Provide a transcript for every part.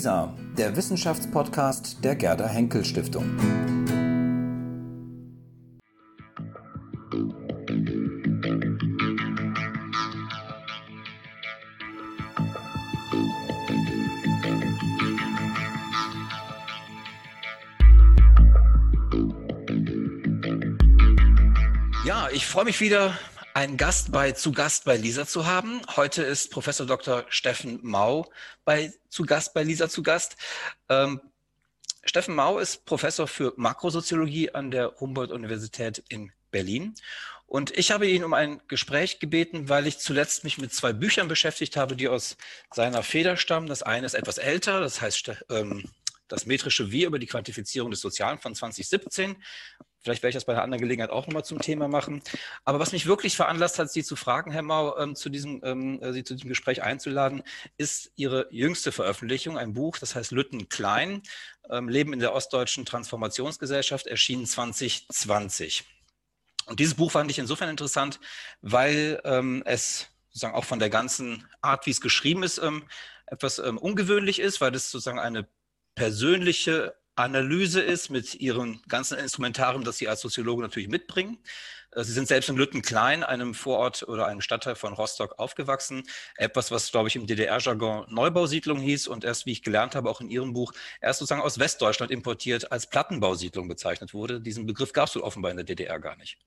WISA, der Wissenschaftspodcast der Gerda Henkel Stiftung. Ja, ich freue mich wieder einen Gast bei zu Gast bei Lisa zu haben. Heute ist Professor Dr. Steffen Mau bei zu Gast bei Lisa zu Gast. Ähm, Steffen Mau ist Professor für Makrosoziologie an der Humboldt-Universität in Berlin. Und ich habe ihn um ein Gespräch gebeten, weil ich zuletzt mich mit zwei Büchern beschäftigt habe, die aus seiner Feder stammen. Das eine ist etwas älter, das heißt ähm, das metrische Wir über die Quantifizierung des Sozialen von 2017. Vielleicht werde ich das bei einer anderen Gelegenheit auch nochmal zum Thema machen. Aber was mich wirklich veranlasst hat, Sie zu fragen, Herr Mau, ähm, zu diesem, ähm, äh, Sie zu diesem Gespräch einzuladen, ist Ihre jüngste Veröffentlichung, ein Buch, das heißt Lütten Klein, ähm, Leben in der ostdeutschen Transformationsgesellschaft, erschienen 2020. Und dieses Buch fand ich insofern interessant, weil ähm, es sozusagen auch von der ganzen Art, wie es geschrieben ist, ähm, etwas ähm, ungewöhnlich ist, weil es sozusagen eine persönliche Analyse ist mit ihrem ganzen Instrumentarium, das Sie als Soziologe natürlich mitbringen. Äh, Sie sind selbst in Lüttenklein, einem Vorort oder einem Stadtteil von Rostock, aufgewachsen. Etwas, was, glaube ich, im DDR-Jargon Neubausiedlung hieß und erst, wie ich gelernt habe, auch in Ihrem Buch, erst sozusagen aus Westdeutschland importiert als Plattenbausiedlung bezeichnet wurde. Diesen Begriff gab es offenbar in der DDR gar nicht.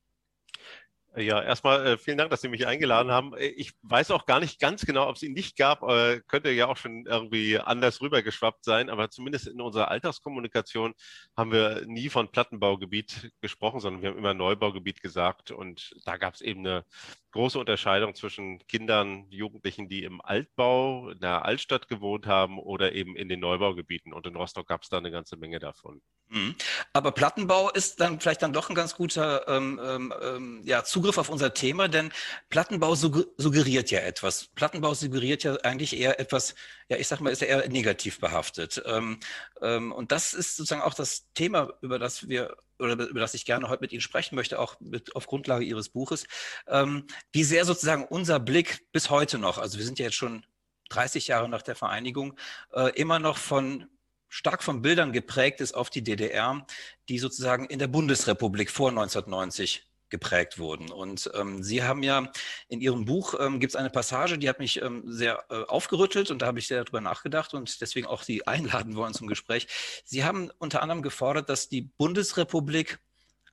Ja, erstmal äh, vielen Dank, dass Sie mich eingeladen haben. Äh, ich weiß auch gar nicht ganz genau, ob es ihn nicht gab. Äh, könnte ja auch schon irgendwie anders rübergeschwappt sein, aber zumindest in unserer Alltagskommunikation haben wir nie von Plattenbaugebiet gesprochen, sondern wir haben immer Neubaugebiet gesagt. Und da gab es eben eine große Unterscheidung zwischen Kindern, Jugendlichen, die im Altbau, in der Altstadt gewohnt haben oder eben in den Neubaugebieten. Und in Rostock gab es da eine ganze Menge davon. Mhm. Aber Plattenbau ist dann vielleicht dann doch ein ganz guter ähm, ähm, ähm, ja, Zugriff auf unser Thema, denn Plattenbau suggeriert ja etwas. Plattenbau suggeriert ja eigentlich eher etwas, ja, ich sag mal, ist ja eher negativ behaftet. Ähm, ähm, und das ist sozusagen auch das Thema, über das wir oder über das ich gerne heute mit Ihnen sprechen möchte, auch mit, auf Grundlage Ihres Buches, ähm, wie sehr sozusagen unser Blick bis heute noch, also wir sind ja jetzt schon 30 Jahre nach der Vereinigung, äh, immer noch von stark von Bildern geprägt ist auf die DDR, die sozusagen in der Bundesrepublik vor 1990 geprägt wurden. Und ähm, Sie haben ja in Ihrem Buch, ähm, gibt es eine Passage, die hat mich ähm, sehr äh, aufgerüttelt und da habe ich sehr darüber nachgedacht und deswegen auch Sie einladen wollen zum Gespräch. Sie haben unter anderem gefordert, dass die Bundesrepublik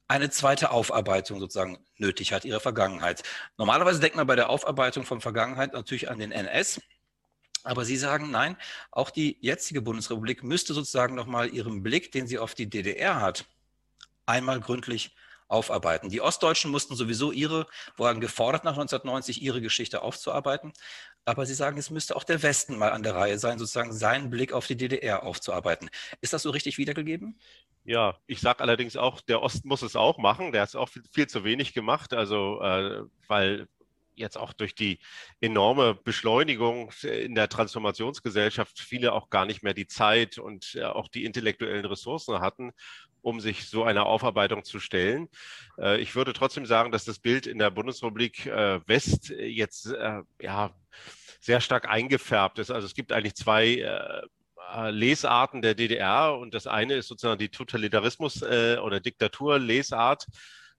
eine zweite Aufarbeitung sozusagen nötig hat, ihrer Vergangenheit. Normalerweise denkt man bei der Aufarbeitung von Vergangenheit natürlich an den NS, aber Sie sagen, nein, auch die jetzige Bundesrepublik müsste sozusagen nochmal ihren Blick, den sie auf die DDR hat, einmal gründlich aufarbeiten. Die Ostdeutschen mussten sowieso ihre, wurden gefordert nach 1990, ihre Geschichte aufzuarbeiten. Aber Sie sagen, es müsste auch der Westen mal an der Reihe sein, sozusagen seinen Blick auf die DDR aufzuarbeiten. Ist das so richtig wiedergegeben? Ja, ich sage allerdings auch, der Osten muss es auch machen. Der hat es auch viel, viel, zu wenig gemacht. Also, äh, weil jetzt auch durch die enorme Beschleunigung in der Transformationsgesellschaft viele auch gar nicht mehr die Zeit und äh, auch die intellektuellen Ressourcen hatten, um sich so einer Aufarbeitung zu stellen. Äh, ich würde trotzdem sagen, dass das Bild in der Bundesrepublik äh, West jetzt ja sehr stark eingefärbt ist. Also es gibt eigentlich zwei Lesarten der DDR und das eine ist sozusagen die Totalitarismus- oder Diktaturlesart.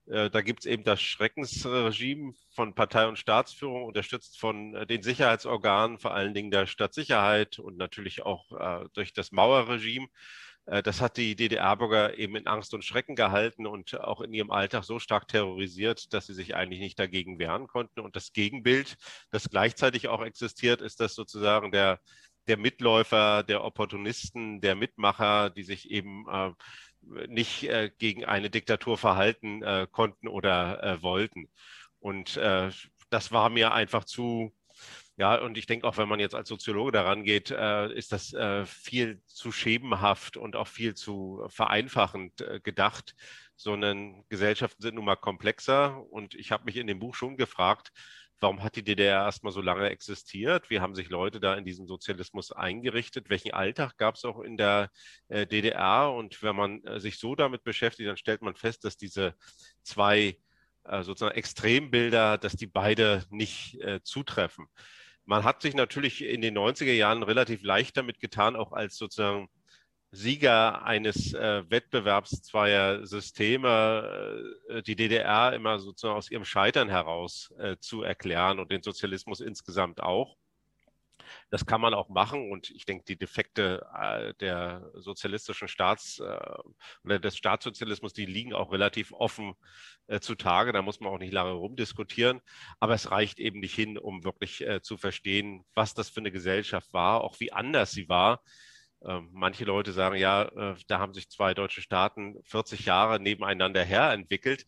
Äh, da gibt es eben das Schreckensregime von Partei und Staatsführung, unterstützt von äh, den Sicherheitsorganen, vor allen Dingen der Stadtsicherheit und natürlich auch äh, durch das Mauerregime. Das hat die DDR-Bürger eben in Angst und Schrecken gehalten und auch in ihrem Alltag so stark terrorisiert, dass sie sich eigentlich nicht dagegen wehren konnten. Und das Gegenbild, das gleichzeitig auch existiert, ist das sozusagen der, der Mitläufer, der Opportunisten, der Mitmacher, die sich eben äh, nicht äh, gegen eine Diktatur verhalten äh, konnten oder äh, wollten. Und äh, das war mir einfach zu, ja, und ich denke auch, wenn man jetzt als Soziologe daran geht, äh, ist das äh, viel zu schemenhaft und auch viel zu vereinfachend gedacht, sondern Gesellschaften sind nun mal komplexer. Und ich habe mich in dem Buch schon gefragt, Warum hat die DDR erstmal so lange existiert? Wie haben sich Leute da in diesen Sozialismus eingerichtet? Welchen Alltag gab es auch in der äh, DDR? Und wenn man äh, sich so damit beschäftigt, dann stellt man fest, dass diese zwei äh, sozusagen Extrembilder, dass die beide nicht äh, zutreffen. Man hat sich natürlich in den 90er Jahren relativ leicht damit getan, auch als sozusagen Sieger eines äh, Wettbewerbs zweier Systeme äh, die DDR immer sozusagen aus ihrem Scheitern heraus äh, zu erklären und den Sozialismus insgesamt auch. Das kann man auch machen und ich denke, die Defekte äh, der sozialistischen Staats- äh, oder des Staatssozialismus, die liegen auch relativ offen äh, zutage. Da muss man auch nicht lange rumdiskutieren. Aber es reicht eben nicht hin, um wirklich zu verstehen, was das für eine Gesellschaft war, auch wie anders sie war manche Leute sagen, ja, äh, da haben sich zwei deutsche Staaten 40 Jahre nebeneinander her entwickelt.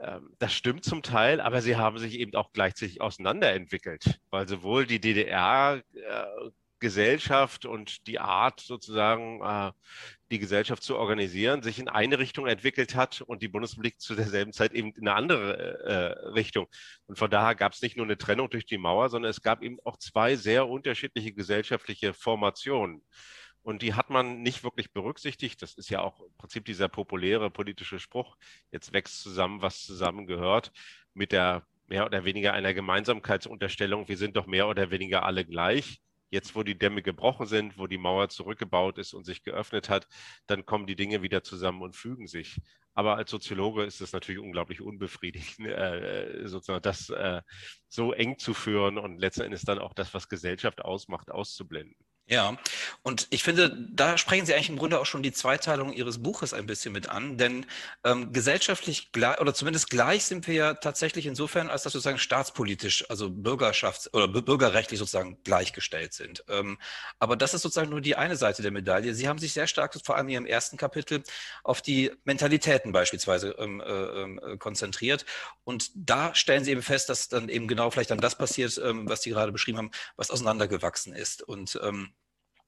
Ähm, das stimmt zum Teil, aber sie haben sich eben auch gleichzeitig auseinanderentwickelt, weil sowohl die DDR-Gesellschaft äh, und die Art sozusagen, äh, die Gesellschaft zu organisieren, sich in eine Richtung entwickelt hat und die Bundesrepublik zu derselben Zeit eben in eine andere Richtung. Und von daher gab es nicht nur eine Trennung durch die Mauer, sondern es gab eben auch zwei sehr unterschiedliche gesellschaftliche Formationen. Und die hat man nicht wirklich berücksichtigt. Das ist ja auch im Prinzip dieser populäre politische Spruch, jetzt wächst zusammen, was zusammengehört, mit der mehr oder weniger einer Gemeinsamkeitsunterstellung, wir sind doch mehr oder weniger alle gleich. Jetzt, wo die Dämme gebrochen sind, wo die Mauer zurückgebaut ist und sich geöffnet hat, dann kommen die Dinge wieder zusammen und fügen sich. Aber als Soziologe ist es natürlich unglaublich unbefriedigend, äh, sozusagen das äh, so eng zu führen und letzten Endes dann auch das, was Gesellschaft ausmacht, auszublenden. Ja, und ich finde, da sprechen Sie eigentlich im Grunde auch schon die Zweiteilung Ihres Buches ein bisschen mit an, denn ähm, gesellschaftlich gleich oder zumindest gleich sind wir ja tatsächlich insofern, als dass sozusagen staatspolitisch, also bürgerschafts- oder bürgerrechtlich sozusagen gleichgestellt sind. Ähm, aber das ist sozusagen nur die eine Seite der Medaille. Sie haben sich sehr stark, vor allem in Ihrem ersten Kapitel, auf die Mentalitäten beispielsweise ähm, äh, äh, konzentriert. Und da stellen Sie eben fest, dass dann eben genau vielleicht dann das passiert, ähm, was Sie gerade beschrieben haben, was auseinandergewachsen ist. Und ähm,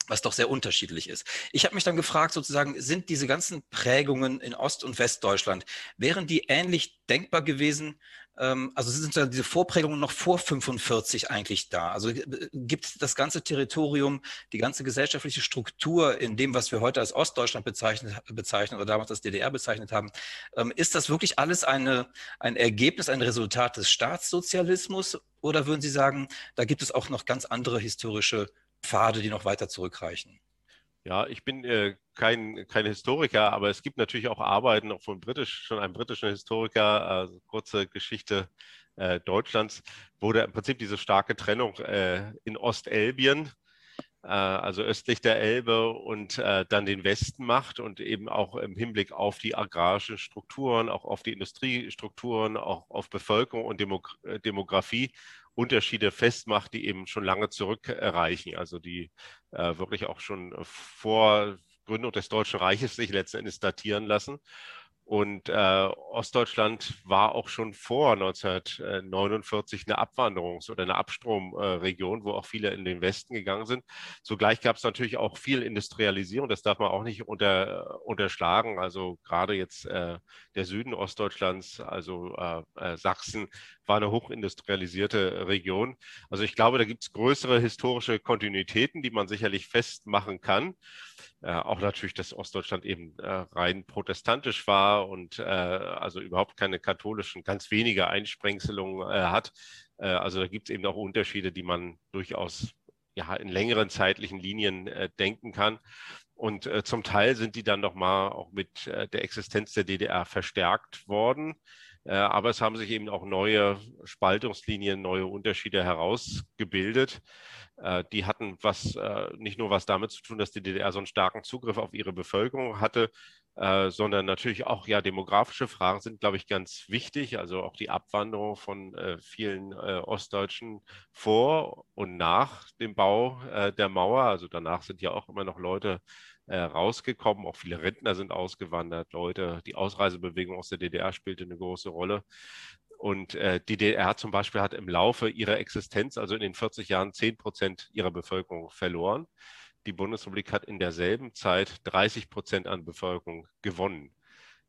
was doch sehr unterschiedlich ist. Ich habe mich dann gefragt, sozusagen, sind diese ganzen Prägungen in Ost- und Westdeutschland, wären die ähnlich denkbar gewesen? Ähm, also sind diese Vorprägungen noch vor 45 eigentlich da? Also äh, gibt das ganze Territorium, die ganze gesellschaftliche Struktur in dem, was wir heute als Ostdeutschland bezeichnet, bezeichnen oder damals als DDR bezeichnet haben, ähm, ist das wirklich alles eine, ein Ergebnis, ein Resultat des Staatssozialismus? Oder würden Sie sagen, da gibt es auch noch ganz andere historische Pfade, die noch weiter zurückreichen. Ja, ich bin äh, kein, kein Historiker, aber es gibt natürlich auch Arbeiten auch von britisch, schon einem britischen Historiker, also kurze Geschichte äh, Deutschlands, wo der im Prinzip diese starke Trennung äh, in Ostelbien, äh, also östlich der Elbe und äh, dann den Westen macht und eben auch im Hinblick auf die agrarischen Strukturen, auch auf die Industriestrukturen, auch auf Bevölkerung und äh, Demografie Unterschiede festmacht, die eben schon lange zurückreichen, also die äh, wirklich auch schon vor Gründung des Deutschen Reiches sich letzten Endes datieren lassen. Und äh, Ostdeutschland war auch schon vor 1949 eine Abwanderungs- oder eine Abstromregion, äh, wo auch viele in den Westen gegangen sind. Zugleich gab es natürlich auch viel Industrialisierung, das darf man auch nicht unter, unterschlagen. Also gerade jetzt äh, der Süden Ostdeutschlands, also äh, äh, Sachsen, war eine hochindustrialisierte Region. Also ich glaube, da gibt es größere historische Kontinuitäten, die man sicherlich festmachen kann. Äh, auch natürlich, dass Ostdeutschland eben äh, rein protestantisch war und äh, also überhaupt keine katholischen, ganz wenige Einsprengselungen äh, hat. Äh, also da gibt es eben auch Unterschiede, die man durchaus ja, in längeren zeitlichen Linien äh, denken kann. Und zum Teil sind die dann nochmal auch mit der Existenz der DDR verstärkt worden. Aber es haben sich eben auch neue Spaltungslinien, neue Unterschiede herausgebildet. Äh, die hatten was, äh, nicht nur was damit zu tun, dass die DDR so einen starken Zugriff auf ihre Bevölkerung hatte, äh, sondern natürlich auch ja demografische Fragen sind, glaube ich, ganz wichtig. Also auch die Abwanderung von vielen Ostdeutschen vor und nach dem Bau der Mauer. Also danach sind ja auch immer noch Leute rausgekommen. Auch viele Rentner sind ausgewandert. Leute, die Ausreisebewegung aus der DDR spielte eine große Rolle. Und äh, die DDR zum Beispiel hat im Laufe ihrer Existenz, also in den 40 Jahren, 10 Prozent ihrer Bevölkerung verloren. Die Bundesrepublik hat in derselben Zeit 30 Prozent an Bevölkerung gewonnen.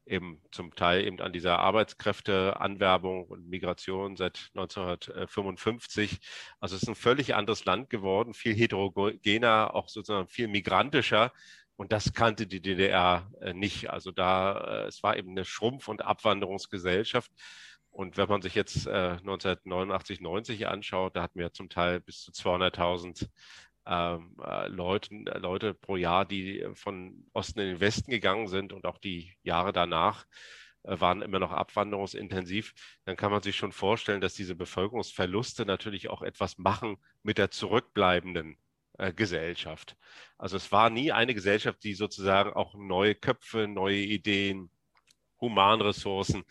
Eben zum Teil eben an dieser Arbeitskräfteanwerbung und Migration seit 1955. Also es ist ein völlig anderes Land geworden, viel heterogener, auch sozusagen viel migrantischer. Und das kannte die DDR äh, nicht. Also da, äh, es war eben eine Schrumpf- und Abwanderungsgesellschaft. Und wenn man sich jetzt äh, 1989, 90 anschaut, da hatten wir zum Teil bis zu 200.000 ähm, äh, äh, Leute pro Jahr, die von Osten in den Westen gegangen sind und auch die Jahre danach äh, waren immer noch abwanderungsintensiv, dann kann man sich schon vorstellen, dass diese Bevölkerungsverluste natürlich auch etwas machen mit der zurückbleibenden äh, Gesellschaft. Also es war nie eine Gesellschaft, die sozusagen auch neue Köpfe, neue Ideen, Humanressourcen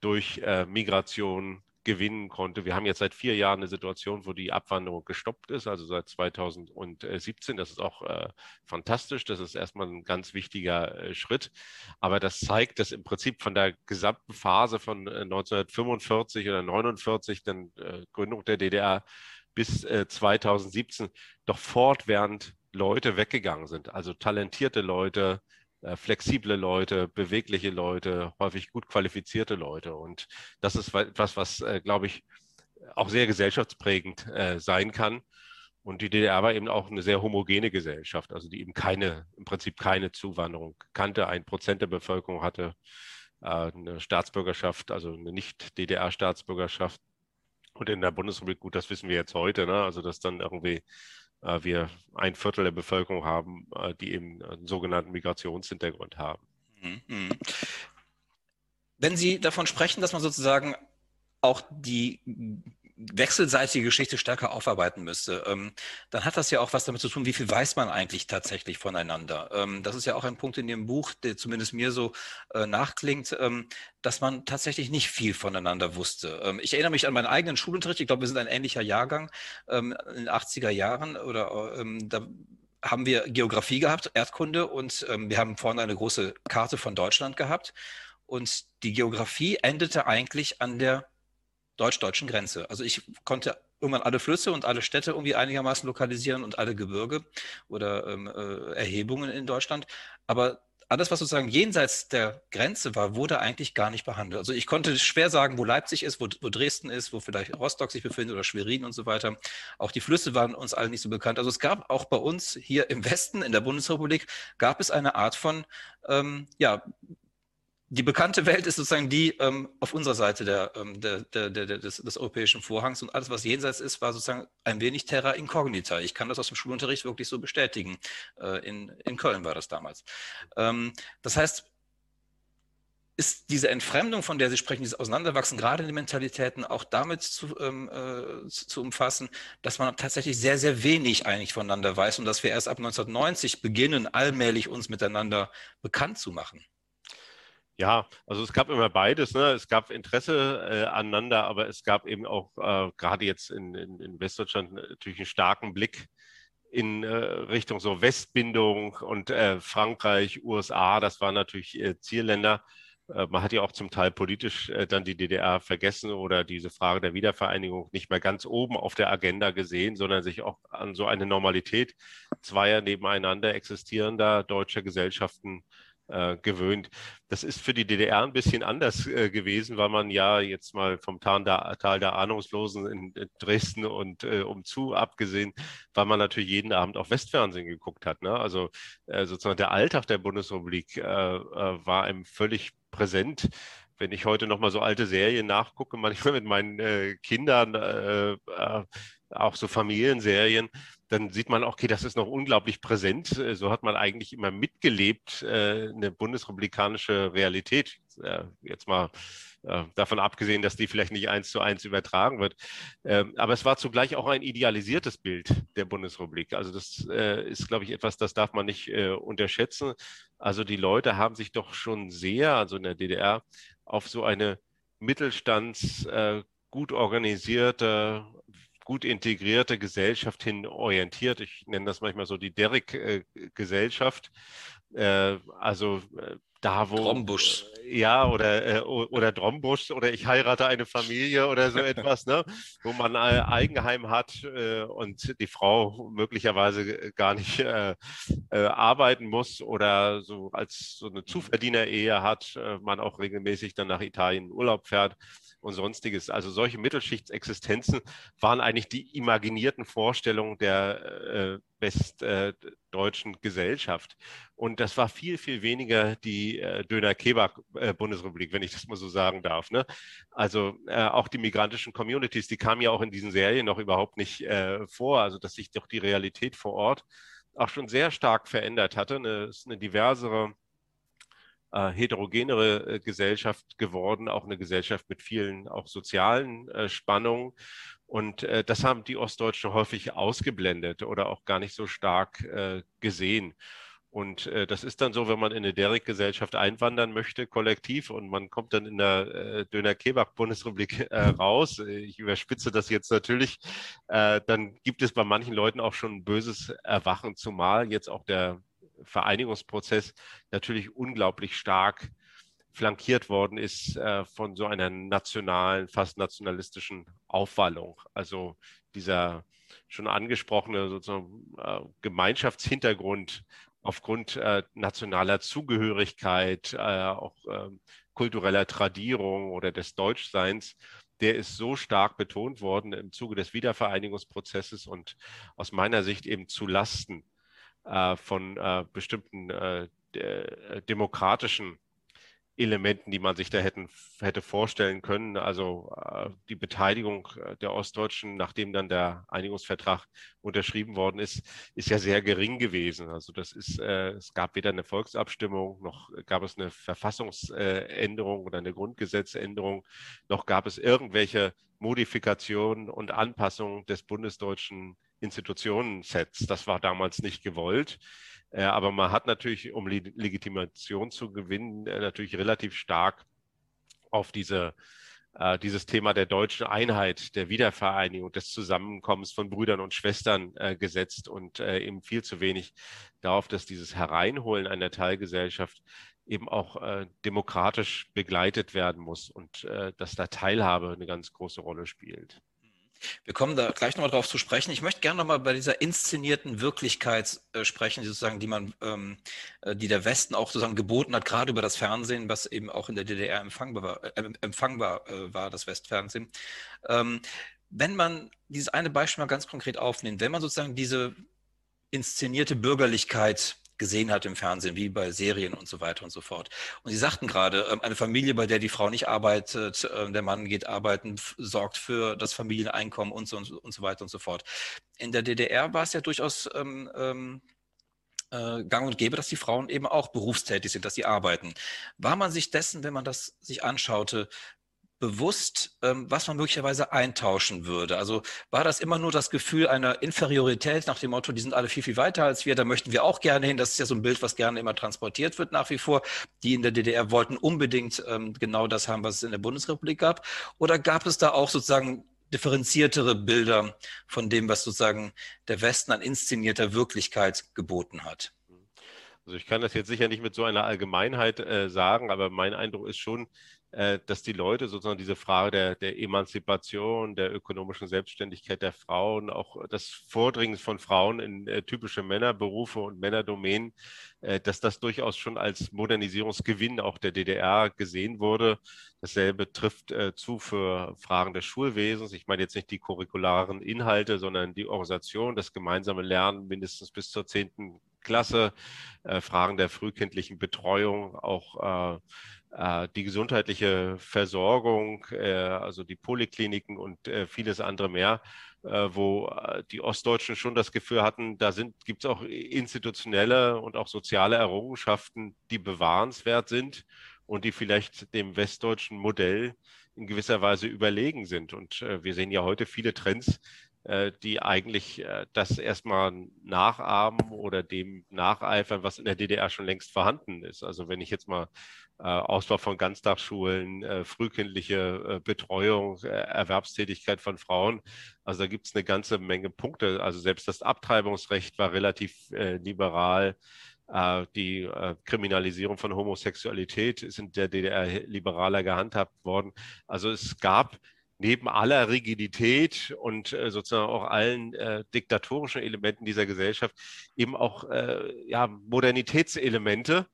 durch äh, Migration gewinnen konnte. Wir haben jetzt seit vier Jahren eine Situation, wo die Abwanderung gestoppt ist, also seit 2017. Das ist auch äh, fantastisch. Das ist erstmal ein ganz wichtiger äh, Schritt. Aber das zeigt, dass im Prinzip von der gesamten Phase von äh, 1945 oder 49, dann äh, Gründung der DDR, bis 2017 äh, doch fortwährend Leute weggegangen sind. Also talentierte Leute, äh, flexible Leute, bewegliche Leute, häufig gut qualifizierte Leute. Und das ist etwas, was, äh, glaube ich, auch sehr gesellschaftsprägend äh, sein kann. Und die DDR war eben auch eine sehr homogene Gesellschaft, also die eben keine, im Prinzip keine Zuwanderung kannte. Ein Prozent der Bevölkerung hatte eine Staatsbürgerschaft, also eine Nicht-DDR-Staatsbürgerschaft. Und in der Bundesrepublik, gut, das wissen wir jetzt heute, ne? also dass dann irgendwie äh, wir ein Viertel der Bevölkerung haben, äh, die eben einen sogenannten Migrationshintergrund haben. Mhm. Wenn Sie davon sprechen, dass man sozusagen auch die wechselseitige Geschichte stärker aufarbeiten müsste, ähm, dann hat das ja auch was damit zu tun, wie viel weiß man eigentlich tatsächlich voneinander. Ähm, das ist ja auch ein Punkt in Ihrem Buch, der zumindest mir so äh, nachklingt, ähm, dass man tatsächlich nicht viel voneinander wusste. Ähm, ich erinnere mich an meinen eigenen Schulunterricht, ich glaube, wir sind ein ähnlicher Jahrgang ähm, in den 80er Jahren oder ähm, da haben wir Geografie gehabt, Erdkunde und wir haben vorne eine große Karte von Deutschland gehabt. Und die Geografie endete eigentlich an der deutsch-deutschen Grenze. Also ich konnte irgendwann alle Flüsse und alle Städte irgendwie einigermaßen lokalisieren und alle Gebirge oder ähm, äh, Erhebungen in Deutschland. Aber alles, was sozusagen jenseits der Grenze war, wurde eigentlich gar nicht behandelt. Also ich konnte schwer sagen, wo Leipzig ist, wo, wo, Dresden ist, wo vielleicht Rostock sich befindet oder Schwerin und so weiter. Auch die Flüsse waren uns allen nicht so bekannt. Also es gab auch bei uns hier im Westen, in der Bundesrepublik, gab es eine Art von ähm, ja, die bekannte Welt ist sozusagen die ähm, auf unserer Seite der, ähm, der, der, des, des, europäischen Vorhangs und alles, was jenseits ist, war sozusagen ein wenig terra incognita. Ich kann das aus dem Schulunterricht wirklich so bestätigen. Äh, in, in Köln war das damals. Ähm, das heißt, ist diese Entfremdung, von der Sie sprechen, dieses Auseinanderwachsen, gerade in den Mentalitäten, auch damit zu, ähm, äh, zu umfassen, dass man tatsächlich sehr, sehr wenig eigentlich voneinander weiß und dass wir erst ab 1990 beginnen, allmählich uns miteinander bekannt zu machen? Ja, also es gab immer beides. Ne? Es gab Interesse äh, aneinander, aber es gab eben auch äh, gerade jetzt in, in, in, Westdeutschland natürlich einen starken Blick in äh, Richtung so Westbindung und äh, Frankreich, USA. Das waren natürlich äh, Zielländer. Äh, man hat ja auch zum Teil politisch dann die DDR vergessen oder diese Frage der Wiedervereinigung nicht mehr ganz oben auf der Agenda gesehen, sondern sich auch an so eine Normalität zweier nebeneinander existierender deutscher Gesellschaften äh, gewöhnt. Das ist für die DDR ein bisschen anders äh, gewesen, weil man ja jetzt mal vom Tal der, Tal der Ahnungslosen in, in Dresden und äh, umzu abgesehen, weil man natürlich jeden Abend auf Westfernsehen geguckt hat. Ne? Also äh, sozusagen der Alltag der Bundesrepublik äh, äh, war einem völlig präsent wenn ich heute noch mal so alte Serien nachgucke, manchmal mit meinen äh, Kindern, äh, äh, auch so Familienserien, dann sieht man okay, das ist noch unglaublich präsent. Äh, so hat man eigentlich immer mitgelebt, äh, eine bundesrepublikanische Realität. Äh, jetzt mal davon abgesehen, dass die vielleicht nicht eins zu eins übertragen wird. Ähm, aber es war zugleich auch ein idealisiertes Bild der Bundesrepublik. Also das ist, glaube ich, etwas, das darf man nicht unterschätzen. Also die Leute haben sich doch schon sehr, also in der DDR, auf so eine Mittelstands gut organisierte, gut integrierte Gesellschaft hin orientiert. Ich nenne das manchmal so die Derrick-Gesellschaft. Äh, also äh, da wo Trombusch. Äh, ja oder oder Trombusch oder ich heirate eine Familie oder so etwas, ne, wo man ein Eigenheim hat und die Frau möglicherweise gar nicht arbeiten muss oder so als so eine Zuverdiener-Ehe hat, man auch regelmäßig dann nach Italien Urlaub fährt und sonstiges. Also solche Mittelschichtsexistenzen waren eigentlich die imaginierten Vorstellungen der äh, westdeutschen Gesellschaft. Und das war viel, viel weniger die Döner-Kebab-Bundesrepublik, wenn ich das mal so sagen darf. Ne? Also auch die migrantischen Communities, die kamen ja auch in diesen Serien noch überhaupt nicht vor. Also dass sich doch die Realität vor Ort auch schon sehr stark verändert hatte. Ist eine diversere äh, heterogenere äh, Gesellschaft geworden, auch eine Gesellschaft mit vielen auch sozialen äh, Spannungen. Und äh, das haben die Ostdeutschen häufig ausgeblendet oder auch gar nicht so stark äh, gesehen. Und äh, das ist dann so, wenn man in eine Derrick-Gesellschaft einwandern möchte, kollektiv, und man kommt dann in der äh, Döner-Kebab-Bundesrepublik äh, raus. Ich überspitze das jetzt natürlich. Äh, dann gibt es bei manchen Leuten auch schon ein böses Erwachen, zumal jetzt auch der Vereinigungsprozess natürlich unglaublich stark flankiert worden ist äh, von so einer nationalen, fast nationalistischen Aufwallung. Also dieser schon angesprochene sozusagen äh, Gemeinschaftshintergrund aufgrund äh, nationaler Zugehörigkeit, äh, auch ähm, kultureller Tradierung oder des Deutschseins, der ist so stark betont worden im Zuge des Wiedervereinigungsprozesses und aus meiner Sicht eben zu Lasten äh, von äh, bestimmten äh, de demokratischen Elementen, die man sich da hätten, hätte vorstellen können. Also äh, die Beteiligung der Ostdeutschen, nachdem dann der Einigungsvertrag unterschrieben worden ist, ist ja sehr gering gewesen. Also das ist, äh, es gab weder eine Volksabstimmung, noch gab es eine Verfassungsänderung oder eine Grundgesetzänderung, noch gab es irgendwelche Modifikationen und Anpassungen des bundesdeutschen Institutionensets. Das war damals nicht gewollt. Äh, aber man hat natürlich, um Legitimation zu gewinnen, äh, natürlich relativ stark auf diese, äh, dieses Thema der deutschen Einheit, der Wiedervereinigung, des Zusammenkommens von Brüdern und Schwestern gesetzt und eben viel zu wenig darauf, dass dieses Hereinholen einer Teilgesellschaft eben auch demokratisch begleitet werden muss und dass da Teilhabe eine ganz große Rolle spielt. Wir kommen da gleich nochmal drauf zu sprechen. Ich möchte gerne nochmal bei dieser inszenierten Wirklichkeit äh, sprechen, die sozusagen, die man, ähm, äh, die der Westen auch sozusagen geboten hat, gerade über das Fernsehen, was eben auch in der DDR empfangbar war, äh, empfangbar war das Westfernsehen. Ähm, wenn man dieses eine Beispiel mal ganz konkret aufnimmt, wenn man sozusagen diese inszenierte Bürgerlichkeit gesehen hat im Fernsehen, wie bei Serien und so weiter und so fort. Und Sie sagten gerade, ähm, eine Familie, bei der die Frau nicht arbeitet, ähm, der Mann geht arbeiten, sorgt für das Familieneinkommen und so, und so weiter und so fort. In der DDR war es ja durchaus ähm, ähm, äh, gang und gäbe, dass die Frauen eben auch berufstätig sind, dass sie arbeiten. War man sich dessen, wenn man das sich anschaute, bewusst, ähm, was man möglicherweise eintauschen würde? Also war das immer nur das Gefühl einer Inferiorität nach dem Motto, die sind alle viel, viel weiter als wir, da möchten wir auch gerne hin. Das ist ja so ein Bild, was gerne immer transportiert wird nach wie vor. Die in der DDR wollten unbedingt ähm, genau das haben, was es in der Bundesrepublik gab. Oder gab es da auch sozusagen differenziertere Bilder von dem, was sozusagen der Westen an inszenierter Wirklichkeit geboten hat? Also ich kann das jetzt sicher nicht mit so einer Allgemeinheit äh, sagen, aber mein Eindruck ist schon, äh, dass die Leute sozusagen diese Frage der, der, Emanzipation, der ökonomischen Selbstständigkeit der Frauen, auch das Vordringen von Frauen in äh, typische Männerberufe und Männerdomänen, äh, dass das durchaus schon als Modernisierungsgewinn auch der DDR gesehen wurde. Dasselbe trifft äh, zu für Fragen des Schulwesens. Ich meine jetzt nicht die curricularen Inhalte, sondern die Organisation, das gemeinsame Lernen mindestens bis zur zehnten Klasse, äh, Fragen der frühkindlichen Betreuung, auch äh, äh, die gesundheitliche Versorgung, äh, also die Polikliniken und äh, vieles andere mehr, wo die Ostdeutschen schon das Gefühl hatten, da gibt es auch institutionelle und auch soziale Errungenschaften, die bewahrenswert sind und die vielleicht dem westdeutschen Modell in gewisser Weise überlegen sind. Und wir sehen ja heute viele Trends, die eigentlich das erstmal nachahmen oder dem nacheifern, was in der DDR schon längst vorhanden ist. Also wenn ich jetzt mal äh, Ausbau von Ganztagsschulen, äh, frühkindliche äh, Betreuung, Erwerbstätigkeit von Frauen. Also da gibt es eine ganze Menge Punkte. Also selbst das Abtreibungsrecht war relativ liberal. Die Kriminalisierung von Homosexualität ist in der DDR liberaler gehandhabt worden. Also es gab neben aller Rigidität und äh, sozusagen auch allen äh, diktatorischen Elementen dieser Gesellschaft eben auch äh, ja, Modernitätselemente,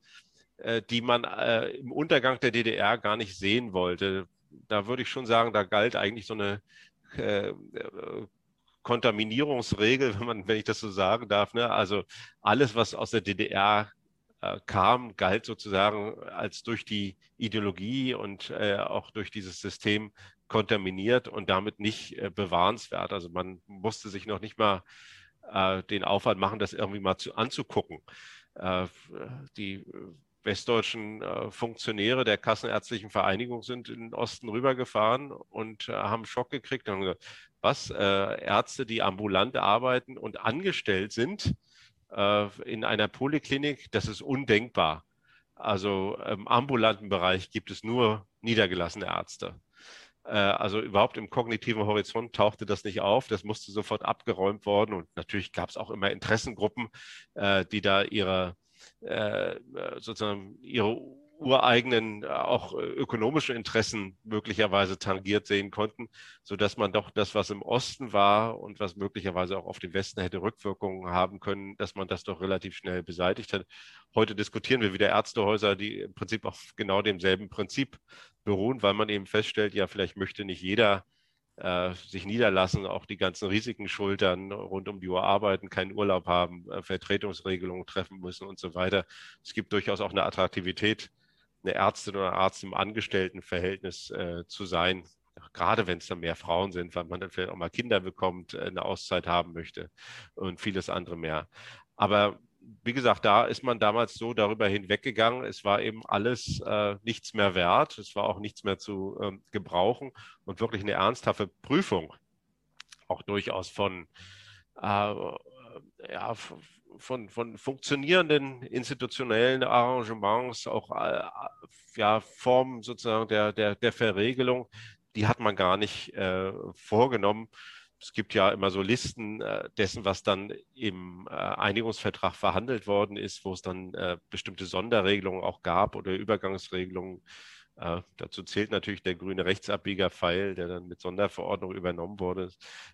äh, die man äh, im Untergang der DDR gar nicht sehen wollte. Da würde ich schon sagen, da galt eigentlich so eine äh, Kontaminierungsregel, wenn, man, wenn ich das so sagen darf. Ne? Also alles, was aus der DDR kam, galt sozusagen als durch die Ideologie und äh, auch durch dieses System kontaminiert und damit nicht äh, bewahrenswert. Also man musste sich noch nicht mal äh, den Aufwand machen, das irgendwie mal zu, anzugucken. Äh, die westdeutschen äh, Funktionäre der Kassenärztlichen Vereinigung sind in den Osten rübergefahren und haben Schock gekriegt und haben gesagt, was, Ärzte, die ambulant arbeiten und angestellt sind, äh, in einer Poliklinik, das ist undenkbar. Also im ambulanten Bereich gibt es nur niedergelassene Ärzte. Äh, also überhaupt im kognitiven Horizont tauchte das nicht auf. Das musste sofort abgeräumt worden. Und natürlich gab es auch immer Interessengruppen, äh, die da ihre sozusagen ihre ureigenen, äh, auch äh, ökonomischen Interessen möglicherweise tangiert sehen konnten, sodass man doch das, was im Osten war und was möglicherweise auch auf den Westen hätte Rückwirkungen haben können, dass man das doch relativ schnell beseitigt hat. Heute diskutieren wir wieder Ärztehäuser, die im Prinzip auf genau demselben Prinzip beruhen, weil man eben feststellt, ja, vielleicht möchte nicht jeder äh, sich niederlassen, auch die ganzen Risiken schultern, rund um die Uhr arbeiten, keinen Urlaub haben, Vertretungsregelungen treffen müssen und so weiter. Es gibt durchaus auch eine Attraktivität eine Ärztin oder Arzt im Angestelltenverhältnis äh, zu sein, gerade wenn es dann mehr Frauen sind, weil man dann vielleicht auch mal Kinder bekommt, äh, eine Auszeit haben möchte und vieles andere mehr. Aber wie gesagt, da ist man damals so darüber hinweggegangen. Es war eben alles äh, nichts mehr wert. Es war auch nichts mehr zu ähm, gebrauchen und wirklich eine ernsthafte Prüfung, auch durchaus von, äh, ja, von, von funktionierenden institutionellen Arrangements, auch äh, ja, Formen sozusagen der, der, der Verregelung, die hat man gar nicht äh, vorgenommen. Es gibt ja immer so Listen äh, dessen, was dann im äh, Einigungsvertrag verhandelt worden ist, wo es dann äh, bestimmte Sonderregelungen auch gab oder Übergangsregelungen. Äh, dazu zählt natürlich der grüne Rechtsabbiegerpfeil, der dann mit Sonderverordnung übernommen wurde,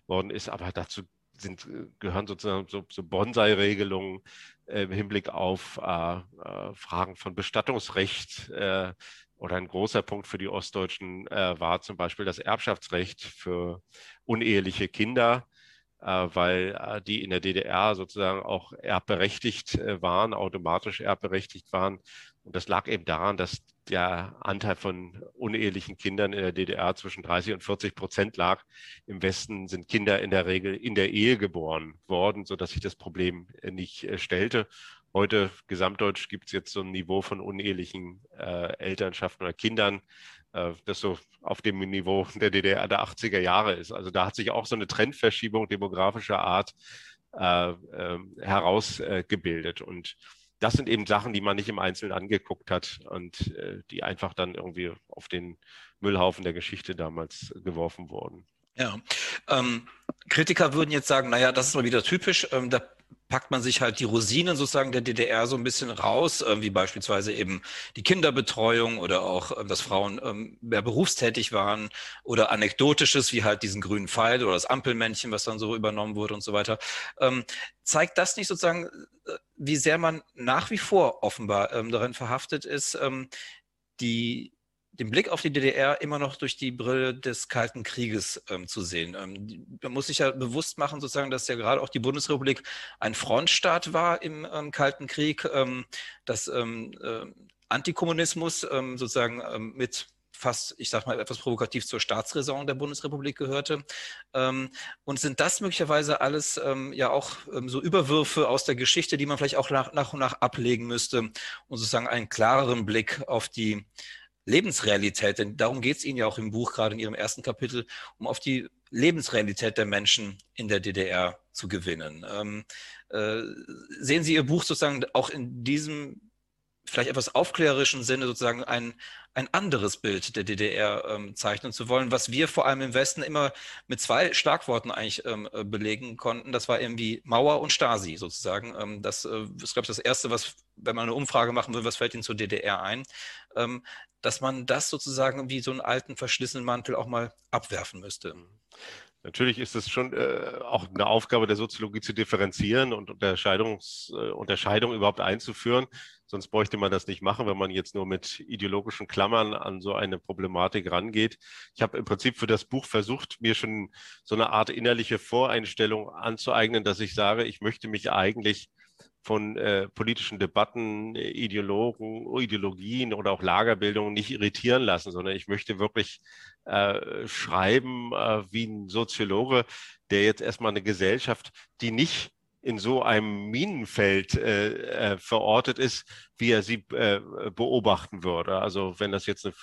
worden ist. Aber dazu sind, äh, gehören sozusagen so, so Bonsai-Regelungen äh, im Hinblick auf äh, äh, Fragen von Bestattungsrecht. Äh, oder ein großer Punkt für die Ostdeutschen äh, war zum Beispiel das Erbschaftsrecht für uneheliche Kinder, weil die in der DDR sozusagen auch erbberechtigt waren, automatisch erbberechtigt waren. Und das lag eben daran, dass der Anteil von unehelichen Kindern in der DDR zwischen 30 und 40 Prozent lag. Im Westen sind Kinder in der Regel in der Ehe geboren worden, sodass sich das Problem äh, nicht äh, stellte. Heute gesamtdeutsch gibt es jetzt so ein Niveau von unehelichen äh, Elternschaften oder Kindern, äh, das so auf dem Niveau der DDR der 80er Jahre ist. Also da hat sich auch so eine Trendverschiebung demografischer Art äh, ähm, herausgebildet. Und das sind eben Sachen, die man nicht im Einzelnen angeguckt hat und äh, die einfach dann irgendwie auf den Müllhaufen der Geschichte damals geworfen wurden. Ja, ähm, Kritiker würden jetzt sagen, naja, das ist mal wieder typisch, ähm, da packt man sich halt die Rosinen sozusagen der DDR so ein bisschen raus, äh, wie beispielsweise eben die Kinderbetreuung oder auch, äh, dass Frauen ähm, mehr berufstätig waren oder anekdotisches, wie halt diesen grünen Pfeil oder das Ampelmännchen, was dann so übernommen wurde und so weiter. Ähm, zeigt das nicht sozusagen, äh, wie sehr man nach wie vor offenbar ähm, darin verhaftet ist, die den Blick auf die DDR immer noch durch die Brille des Kalten Krieges ähm, zu sehen. Ähm, man muss sich ja bewusst machen, sozusagen, dass ja gerade auch die Bundesrepublik ein Frontstaat war im ähm, Kalten Krieg, ähm, dass ähm, äh, Antikommunismus ähm, sozusagen mit fast, ich sage mal etwas provokativ, zur Staatsräson der Bundesrepublik gehörte. und sind das möglicherweise alles ja auch so Überwürfe aus der Geschichte, die man vielleicht auch nach, nach und nach ablegen müsste und sozusagen einen klareren Blick auf die Lebensrealität, denn darum geht es Ihnen ja auch im Buch, gerade in Ihrem ersten Kapitel, um auf die Lebensrealität der Menschen in der DDR zu gewinnen. Ähm, äh, sehen Sie Ihr Buch sozusagen auch in diesem vielleicht etwas aufklärerischen Sinne sozusagen ein, ein anderes Bild der DDR ähm, zeichnen zu wollen, was wir vor allem im Westen immer mit zwei Schlagworten eigentlich ähm, äh, belegen konnten. Das war irgendwie Mauer und Stasi sozusagen. Ähm, das äh, ist, glaube ich, das Erste, was, wenn man eine Umfrage machen will, was fällt Ihnen zur DDR ein? Ähm, dass man das sozusagen wie so einen alten verschlissenen Mantel auch mal abwerfen müsste. Natürlich ist es schon äh, auch eine Aufgabe der Soziologie zu differenzieren und Unterscheidungs, äh, Unterscheidung überhaupt einzuführen. Sonst bräuchte man das nicht machen, wenn man jetzt nur mit ideologischen Klammern an so eine Problematik rangeht. Ich habe im Prinzip für das Buch versucht, mir schon so eine Art innerliche Voreinstellung anzueignen, dass ich sage, ich möchte mich eigentlich von äh, politischen Debatten, Ideologen, Ideologien oder auch Lagerbildung nicht irritieren lassen, sondern ich möchte wirklich äh, schreiben äh, wie ein Soziologe, der jetzt erstmal eine Gesellschaft, die nicht in so einem Minenfeld äh, äh, verortet ist, wie er sie äh, beobachten würde. Also wenn das jetzt eine,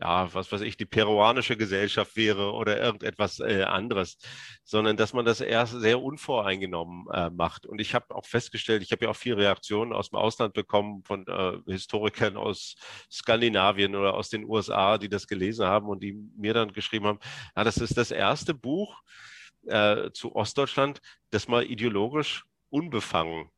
ja, was weiß ich, die peruanische Gesellschaft wäre oder irgendetwas äh, anderes, sondern dass man das erst sehr unvoreingenommen äh, macht. Und ich habe auch festgestellt, ich habe ja auch viele Reaktionen aus dem Ausland bekommen von äh, Historikern aus Skandinavien oder aus den USA, die das gelesen haben und die mir dann geschrieben haben, ja, das ist das erste Buch, äh, zu Ostdeutschland, das mal ideologisch unbefangen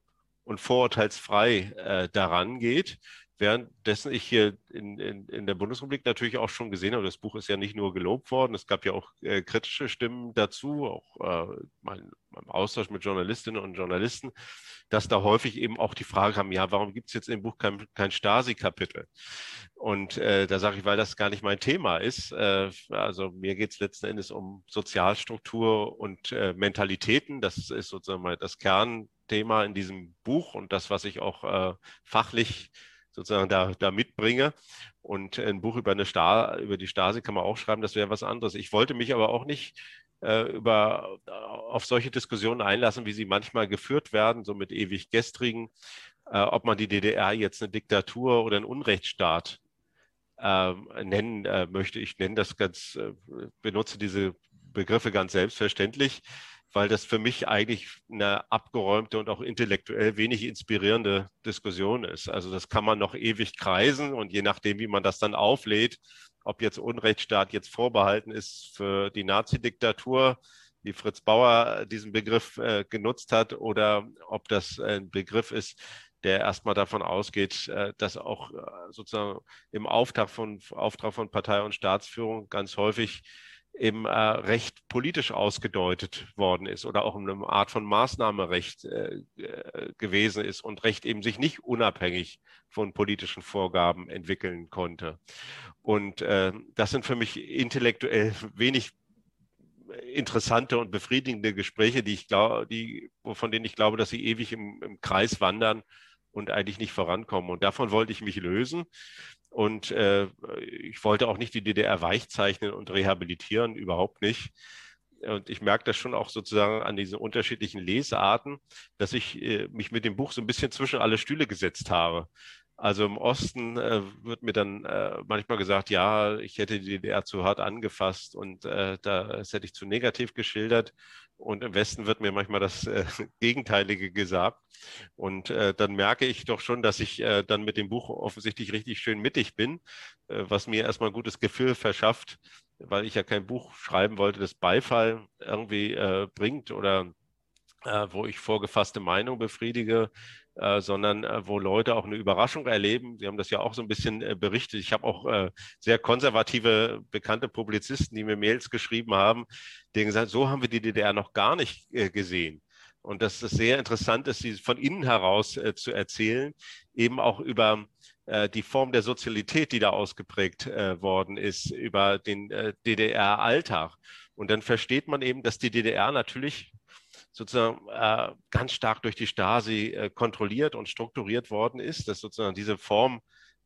und vorurteilsfrei äh, daran geht. Währenddessen ich hier in, in, in der Bundesrepublik natürlich auch schon gesehen habe, das Buch ist ja nicht nur gelobt worden, es gab ja auch äh, kritische Stimmen dazu, auch äh, mein, mein Austausch mit Journalistinnen und Journalisten, dass da häufig eben auch die Frage kam, ja, warum gibt es jetzt im Buch kein, kein Stasi-Kapitel? Und äh, da sage ich, weil das gar nicht mein Thema ist. Äh, also mir geht es letzten Endes um Sozialstruktur und äh, Mentalitäten. Das ist sozusagen mal das Kernthema in diesem Buch und das, was ich auch äh, fachlich sozusagen da, da mitbringe. Und ein Buch über, eine Star, über die Stasi kann man auch schreiben, das wäre was anderes. Ich wollte mich aber auch nicht äh, über, auf solche Diskussionen einlassen, wie sie manchmal geführt werden, so mit ewig gestrigen, äh, ob man die DDR jetzt eine Diktatur oder einen Unrechtsstaat äh, nennen äh, möchte. Ich nenne das ganz, äh, benutze diese Begriffe ganz selbstverständlich weil das für mich eigentlich eine abgeräumte und auch intellektuell wenig inspirierende Diskussion ist. Also das kann man noch ewig kreisen und je nachdem, wie man das dann auflädt, ob jetzt Unrechtsstaat jetzt vorbehalten ist für die Nazi-Diktatur, wie Fritz Bauer diesen Begriff äh, genutzt hat, oder ob das ein Begriff ist, der erstmal davon ausgeht, äh, dass auch äh, sozusagen im Auftrag von, Auftrag von Partei und Staatsführung ganz häufig eben äh, recht politisch ausgedeutet worden ist oder auch eine Art von Maßnahmerecht äh, äh, gewesen ist und Recht eben sich nicht unabhängig von politischen Vorgaben entwickeln konnte. Und äh, das sind für mich intellektuell wenig interessante und befriedigende Gespräche, die ich glaube, von denen ich glaube, dass sie ewig im, im Kreis wandern und eigentlich nicht vorankommen. Und davon wollte ich mich lösen. Und äh, ich wollte auch nicht die DDR weichzeichnen und rehabilitieren, überhaupt nicht. Und ich merke das schon auch sozusagen an diesen unterschiedlichen Lesarten, dass ich äh, mich mit dem Buch so ein bisschen zwischen alle Stühle gesetzt habe. Also im Osten äh, wird mir dann äh, manchmal gesagt, ja, ich hätte die DDR zu hart angefasst und äh, das hätte ich zu negativ geschildert. Und im Westen wird mir manchmal das äh, Gegenteilige gesagt. Und äh, dann merke ich doch schon, dass ich äh, dann mit dem Buch offensichtlich richtig schön mittig bin, was mir erstmal ein gutes Gefühl verschafft, weil ich ja kein Buch schreiben wollte, das Beifall irgendwie bringt oder wo ich vorgefasste Meinung befriedige, äh, sondern äh, wo Leute auch eine Überraschung erleben. Sie haben das ja auch so ein bisschen äh, berichtet. Ich habe auch äh, sehr konservative, bekannte Publizisten, die mir Mails geschrieben haben, die gesagt so haben wir die DDR noch gar nicht äh, gesehen. Und dass es sehr interessant ist, sie von innen heraus äh, zu erzählen, eben auch über die Form der Sozialität, die da ausgeprägt worden ist, über den DDR-Alltag. Und dann versteht man eben, dass die DDR natürlich sozusagen äh, ganz stark durch die Stasi äh, kontrolliert und strukturiert worden ist, dass sozusagen diese Form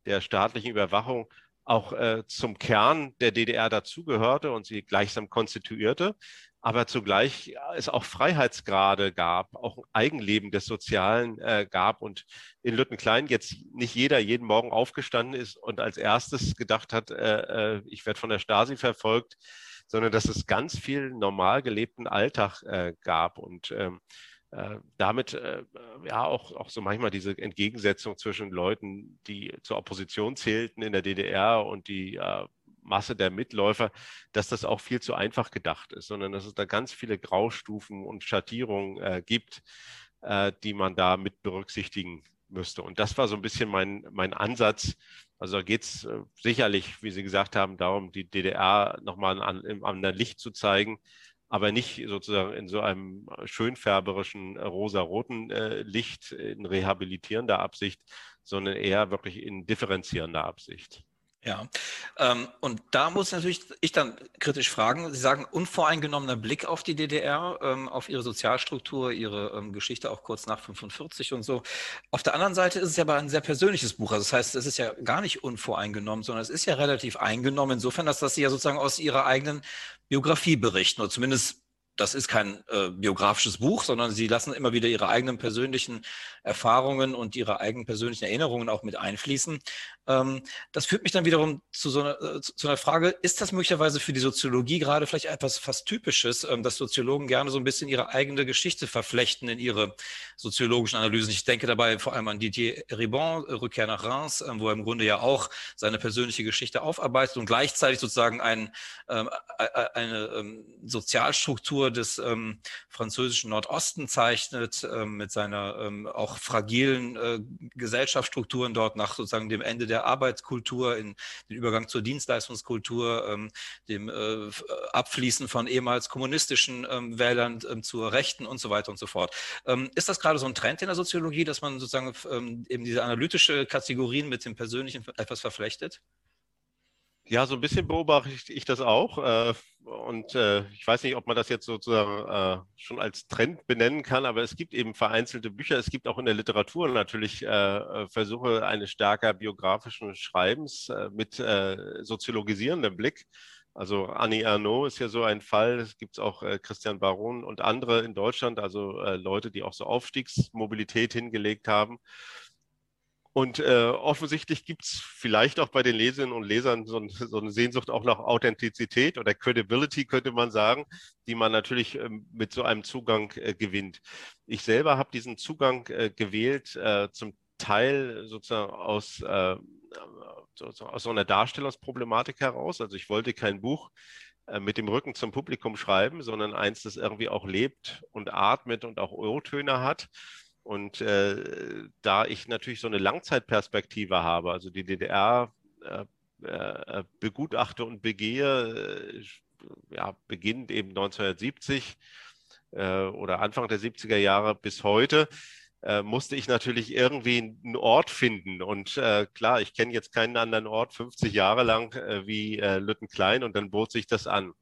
der staatlichen Überwachung auch äh, zum Kern der DDR dazugehörte und sie gleichsam konstituierte, aber zugleich es auch Freiheitsgrade gab, auch Eigenleben des Sozialen äh, gab und in Lüttenklein jetzt nicht jeder jeden Morgen aufgestanden ist und als erstes gedacht hat, äh, äh ich werde von der Stasi verfolgt, sondern dass es ganz viel normal gelebten Alltag äh, gab und ähm, äh, damit äh, ja auch, auch so manchmal diese Entgegensetzung zwischen Leuten, die zur Opposition zählten in der DDR und die äh, Masse der Mitläufer, dass das auch viel zu einfach gedacht ist, sondern dass es da ganz viele Graustufen und Schattierungen äh, gibt, die man da mit berücksichtigen müsste. Und das war so ein bisschen mein, mein Ansatz, also da geht es äh, sicherlich, wie Sie gesagt haben, darum, die DDR nochmal an, im anderen Licht zu zeigen, aber nicht sozusagen in so einem schönfärberischen äh, rosa-roten äh, Licht in rehabilitierender Absicht, sondern eher wirklich in differenzierender Absicht. Ja, ähm, und da muss natürlich ich dann kritisch fragen. Sie sagen unvoreingenommener Blick auf die DDR, ähm, auf ihre Sozialstruktur, ihre ähm, Geschichte auch kurz nach 45 und so. Auf der anderen Seite ist es ja aber ein sehr persönliches Buch. Also das heißt, es ist ja gar nicht unvoreingenommen, sondern es ist ja relativ eingenommen insofern, dass das Sie ja sozusagen aus Ihrer eigenen Biografie berichten oder zumindest das ist kein äh, biografisches Buch, sondern sie lassen immer wieder ihre eigenen persönlichen Erfahrungen und ihre eigenen persönlichen Erinnerungen auch mit einfließen. Ähm, das führt mich dann wiederum zu so einer, äh, zu einer Frage, ist das möglicherweise für die Soziologie gerade vielleicht etwas fast Typisches, ähm, dass Soziologen gerne so ein bisschen ihre eigene Geschichte verflechten in ihre soziologischen Analysen? Ich denke dabei vor allem an Didier Ribon, äh, Rückkehr nach Reims, äh, wo er im Grunde ja auch seine persönliche Geschichte aufarbeitet und gleichzeitig sozusagen ein, ähm, eine ähm, Sozialstruktur des ähm, französischen Nordosten zeichnet, ähm, mit seiner auch fragilen äh, Gesellschaftsstrukturen dort nach sozusagen dem Ende der der Arbeitskultur, in den Übergang zur Dienstleistungskultur, ähm, dem äh, Abfließen von ehemals kommunistischen ähm, Wählern ähm, zur Rechten und so weiter und so fort. Ähm, ist das gerade so ein Trend in der Soziologie, dass man sozusagen ähm, eben diese analytische Kategorien mit dem Persönlichen etwas verflechtet? Ja, so ein bisschen beobachte ich das auch. Äh, und äh, ich weiß nicht, ob man das jetzt sozusagen äh, schon als Trend benennen kann, aber es gibt eben vereinzelte Bücher. Es gibt auch in der Literatur natürlich Versuche eines stärker biografischen Schreibens mit soziologisierendem Blick. Also Annie Ernaux ist ja so ein Fall. Es gibt auch Christian Baron und andere in Deutschland, also Leute, die auch so Aufstiegsmobilität hingelegt haben. Und äh, offensichtlich gibt es vielleicht auch bei den Leserinnen und Lesern so, ein, so, eine Sehnsucht auch nach Authentizität oder Credibility, könnte man sagen, die man natürlich ähm, mit so einem Zugang äh, gewinnt. Ich selber habe diesen Zugang äh, gewählt, äh, zum Teil sozusagen aus, äh, aus so einer Darstellungsproblematik heraus. Also ich wollte kein Buch äh, mit dem Rücken zum Publikum schreiben, sondern eins, das irgendwie auch lebt und atmet und auch O-Töne hat. Und äh, da ich natürlich so eine Langzeitperspektive habe, also die DDR äh, äh, begutachte und begehe, äh, ja, beginnt eben 1970 äh, oder Anfang der 70er Jahre bis heute, äh, musste ich natürlich irgendwie einen Ort finden. Und klar, ich kenne jetzt keinen anderen Ort 50 Jahre lang wie Lüttenklein und dann bot sich das an.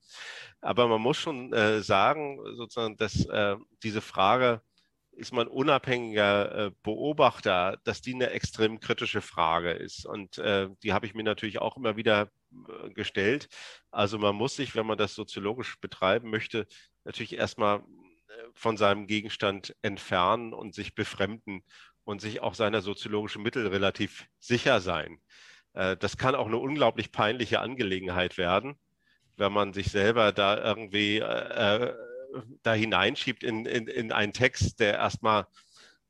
Aber man muss schon sagen, sozusagen, dass diese Frage, ist man unabhängiger äh, Beobachter, dass die eine extrem kritische Frage ist. Und äh, die habe ich mir natürlich auch immer wieder äh, gestellt. Also man muss sich, wenn man das soziologisch betreiben möchte, natürlich erstmal von seinem Gegenstand entfernen und sich befremden und sich auch seiner soziologischen Mittel relativ sicher sein. Das kann auch eine unglaublich peinliche Angelegenheit werden, wenn man sich selber da irgendwie da hineinschiebt in, in, in einen Text, der erstmal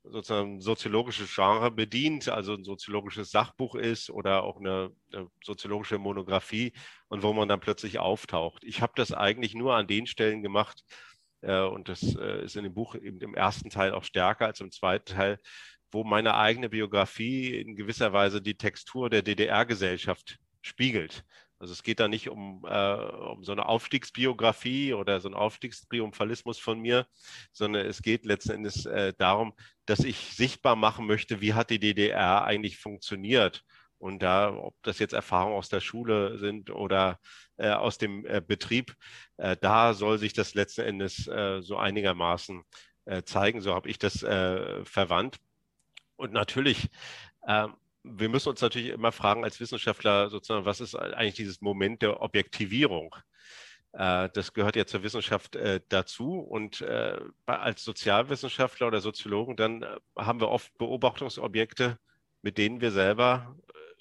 sozusagen soziologisches Genre bedient, also ein soziologisches Sachbuch ist oder auch eine, eine soziologische Monographie und wo man dann plötzlich auftaucht. Ich habe das eigentlich nur an den Stellen gemacht äh, und das äh, ist in dem Buch eben im ersten Teil auch stärker als im zweiten Teil, wo meine eigene Biografie in gewisser Weise die Textur der DDR-Gesellschaft spiegelt. Also es geht da nicht um, äh, um so eine Aufstiegsbiografie oder so einen Aufstiegstriumphalismus von mir, sondern es geht letzten Endes äh, darum, dass ich sichtbar machen möchte, wie hat die DDR eigentlich funktioniert. Und da, ob das jetzt Erfahrungen aus der Schule sind oder äh, aus dem äh, Betrieb, äh, da soll sich das letzten Endes äh, so einigermaßen zeigen. So habe ich das verwandt. Und natürlich ähm, wir müssen uns natürlich immer fragen als Wissenschaftler sozusagen, was ist eigentlich dieses Moment der Objektivierung? Äh, das gehört ja zur Wissenschaft äh, dazu. Und äh, als Sozialwissenschaftler oder Soziologen, dann haben wir oft Beobachtungsobjekte, mit denen wir selber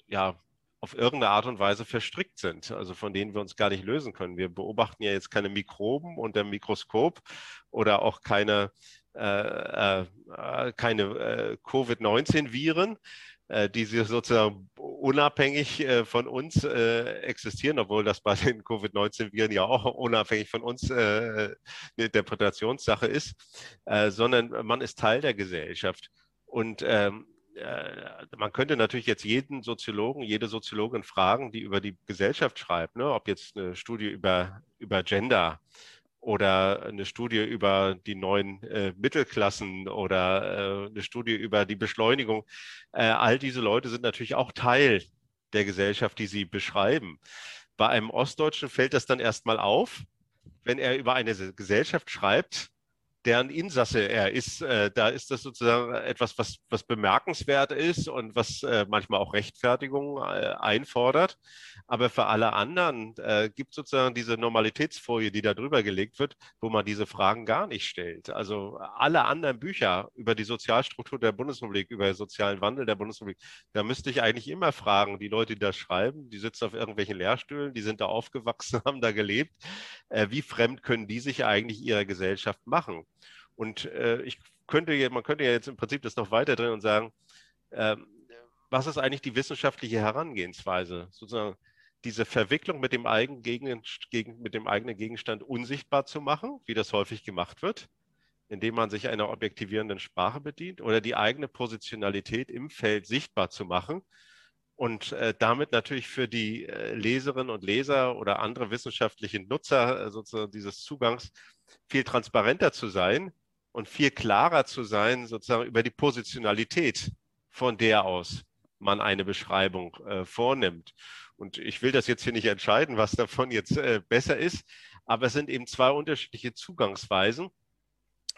ja auf irgendeine Art und Weise verstrickt sind, also von denen wir uns gar nicht lösen können. Wir beobachten ja jetzt keine Mikroben unter dem Mikroskop oder auch keine, äh, äh, keine äh, Covid-19-Viren, äh, die sozusagen unabhängig äh, von uns äh, existieren, obwohl das bei den Covid-19-Viren ja auch unabhängig von uns eine Interpretationssache ist, sondern man ist Teil der Gesellschaft. Und ähm, man könnte natürlich jetzt jeden Soziologen, jede Soziologin fragen, die über die Gesellschaft schreibt, ne, ob jetzt eine Studie über, über Gender oder eine Studie über die neuen äh, Mittelklassen oder äh, eine Studie über die Beschleunigung. Äh, all diese Leute sind natürlich auch Teil der Gesellschaft, die sie beschreiben. Bei einem Ostdeutschen fällt das dann erstmal auf, wenn er über eine Gesellschaft schreibt, deren Insasse er ist. Äh, da ist das sozusagen etwas, was, was bemerkenswert ist und was äh, manchmal auch Rechtfertigung äh, einfordert. Aber für alle anderen äh, gibt sozusagen diese Normalitätsfolie, die da drüber gelegt wird, wo man diese Fragen gar nicht stellt. Also alle anderen Bücher über die Sozialstruktur der Bundesrepublik, über den sozialen Wandel der Bundesrepublik, da müsste ich eigentlich immer fragen, die Leute, die das schreiben, die sitzen auf irgendwelchen Lehrstühlen, die sind da aufgewachsen, haben da gelebt. Äh, wie fremd können die sich eigentlich ihrer Gesellschaft machen? Und äh, ich könnte, man könnte ja jetzt im Prinzip das noch weiter drin und sagen, ähm, was ist eigentlich die wissenschaftliche Herangehensweise? Sozusagen diese Verwicklung mit dem, eigenen Gegenstand, mit dem eigenen Gegenstand unsichtbar zu machen, wie das häufig gemacht wird, indem man sich einer objektivierenden Sprache bedient oder die eigene Positionalität im Feld sichtbar zu machen und äh, damit natürlich für die äh, Leserinnen und Leser oder andere wissenschaftliche Nutzer äh, sozusagen dieses Zugangs viel transparenter zu sein und viel klarer zu sein, sozusagen über die Positionalität, von der aus man eine Beschreibung äh, vornimmt. Und ich will das jetzt hier nicht entscheiden, was davon jetzt äh, besser ist, aber es sind eben zwei unterschiedliche Zugangsweisen.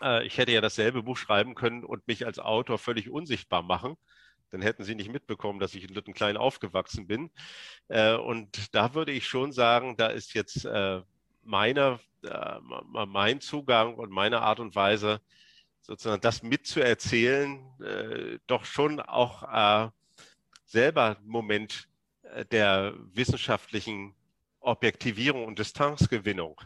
Äh, ich hätte ja dasselbe Buch schreiben können und mich als Autor völlig unsichtbar machen. Dann hätten Sie nicht mitbekommen, dass ich in Lüttenklein aufgewachsen bin. Äh, und da würde ich schon sagen, da ist jetzt äh, meine äh, mein Zugang und meine Art und Weise, sozusagen das mitzuerzählen, äh, doch schon auch äh, selber ein Moment äh, der wissenschaftlichen Objektivierung und Distanzgewinnung,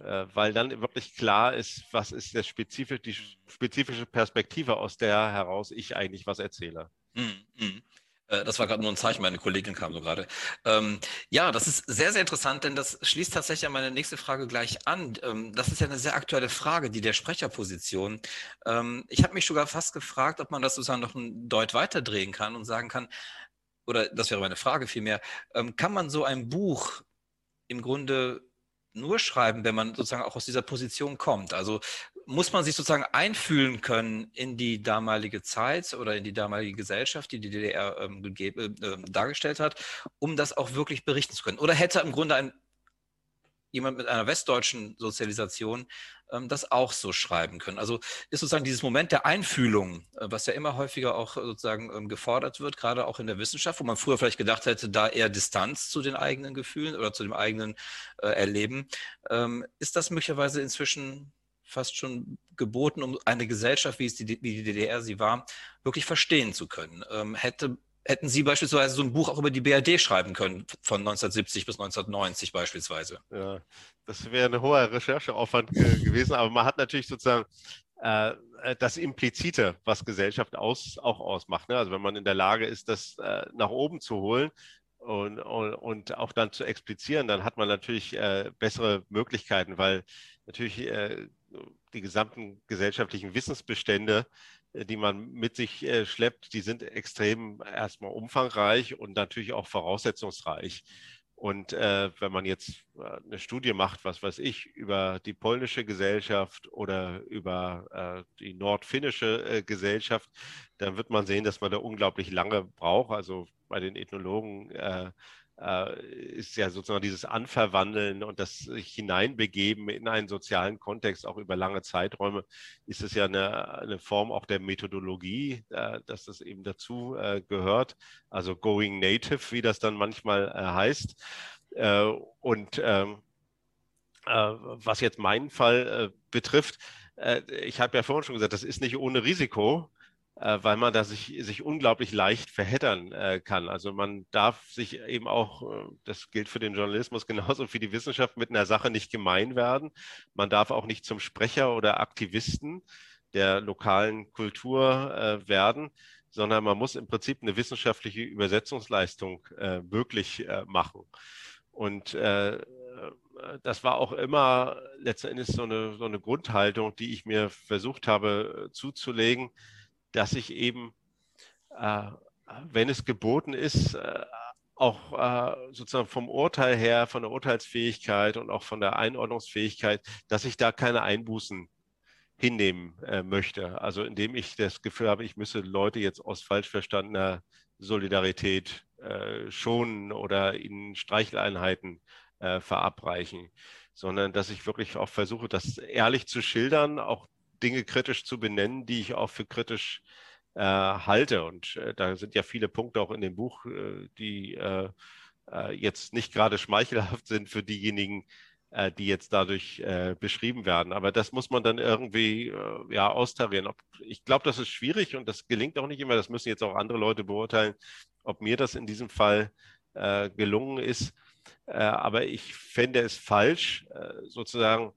äh, weil dann wirklich klar ist, was ist der spezifische, die spezifische Perspektive, aus der heraus ich eigentlich was erzähle. Mm, mm. Äh, das war gerade nur ein Zeichen, meine Kollegin kam so gerade. Ähm, ja, das ist sehr, sehr interessant, denn das schließt tatsächlich an meine nächste Frage gleich an. Ähm, das ist ja eine sehr aktuelle Frage, die der Sprecherposition. Ähm, ich habe mich sogar fast gefragt, ob man das sozusagen noch ein Deut weiterdrehen kann und sagen kann, oder das wäre meine Frage vielmehr, ähm, kann man so ein Buch im Grunde nur schreiben, wenn man sozusagen auch aus dieser Position kommt. Also muss man sich sozusagen einfühlen können in die damalige Zeit oder in die damalige Gesellschaft, die die DDR ähm, äh, dargestellt hat, um das auch wirklich berichten zu können. Oder hätte im Grunde ein, jemand mit einer westdeutschen Sozialisation ähm, das auch so schreiben können. Also ist sozusagen dieses Moment der Einfühlung, äh, was ja immer häufiger auch sozusagen ähm, gefordert wird, gerade auch in der Wissenschaft, wo man früher vielleicht gedacht hätte, da eher Distanz zu den eigenen Gefühlen oder zu dem eigenen äh, Erleben. Ähm, ist das möglicherweise inzwischen fast schon geboten, um eine Gesellschaft, wie es die, wie die DDR sie war, wirklich verstehen zu können. Ähm, hätte, hätten Sie beispielsweise so ein Buch auch über die BRD schreiben können, von 1970 bis 1990 beispielsweise? Ja, das wäre ein hoher Rechercheaufwand ge gewesen, aber man hat natürlich sozusagen äh, äh, das Implizite, was Gesellschaft aus, auch ausmacht. Ne? Also wenn man in der Lage ist, das äh, nach oben zu holen, und, und, und, auch dann zu explizieren, dann hat man natürlich äh, bessere Möglichkeiten, weil natürlich äh, die gesamten gesellschaftlichen Wissensbestände, äh, die man mit sich äh, schleppt, die sind extrem erstmal umfangreich und natürlich auch voraussetzungsreich. Und äh, wenn man jetzt äh, eine Studie macht, was weiß ich, über die polnische Gesellschaft oder über äh, die nordfinnische äh, Gesellschaft, dann wird man sehen, dass man da unglaublich lange braucht. Also bei den Ethnologen ist ja sozusagen dieses Anverwandeln und das sich hineinbegeben in einen sozialen Kontext auch über lange Zeiträume, ist es ja eine, eine Form auch der Methodologie, äh, dass das eben dazu äh, gehört. Also Going Native, wie das dann manchmal äh, heißt. Äh, und ähm, äh, was jetzt meinen Fall betrifft, ich habe ja vorhin schon gesagt, das ist nicht ohne Risiko. Äh, weil man da sich, sich unglaublich leicht verheddern äh, kann. Also man darf sich eben auch, äh, das gilt für den Journalismus genauso wie die Wissenschaft, mit einer Sache nicht gemein werden. Man darf auch nicht zum Sprecher oder Aktivisten der lokalen Kultur äh, werden, sondern man muss im Prinzip eine wissenschaftliche Übersetzungsleistung äh, möglich äh, machen. Und das war auch immer letztendlich so eine, so eine Grundhaltung, die ich mir versucht habe zuzulegen, dass ich eben, äh, wenn es geboten ist, äh, auch äh, sozusagen vom Urteil her, von der Urteilsfähigkeit und auch von der Einordnungsfähigkeit, dass ich da keine Einbußen hinnehmen äh, möchte. Also indem ich das Gefühl habe, ich müsse Leute jetzt aus falsch verstandener Solidarität äh, schonen oder ihnen Streicheleinheiten äh, verabreichen, sondern dass ich wirklich auch versuche, das ehrlich zu schildern, auch Dinge kritisch zu benennen, die ich auch für kritisch äh, halte. Und äh, da sind ja viele Punkte auch in dem Buch, äh, die äh, äh, jetzt nicht gerade schmeichelhaft sind für diejenigen, äh, die jetzt dadurch beschrieben werden. Aber das muss man dann irgendwie ja austarieren. Ob, ich glaube, das ist schwierig und das gelingt auch nicht immer. Das müssen jetzt auch andere Leute beurteilen, ob mir das in diesem Fall gelungen ist. aber ich fände es falsch, sozusagen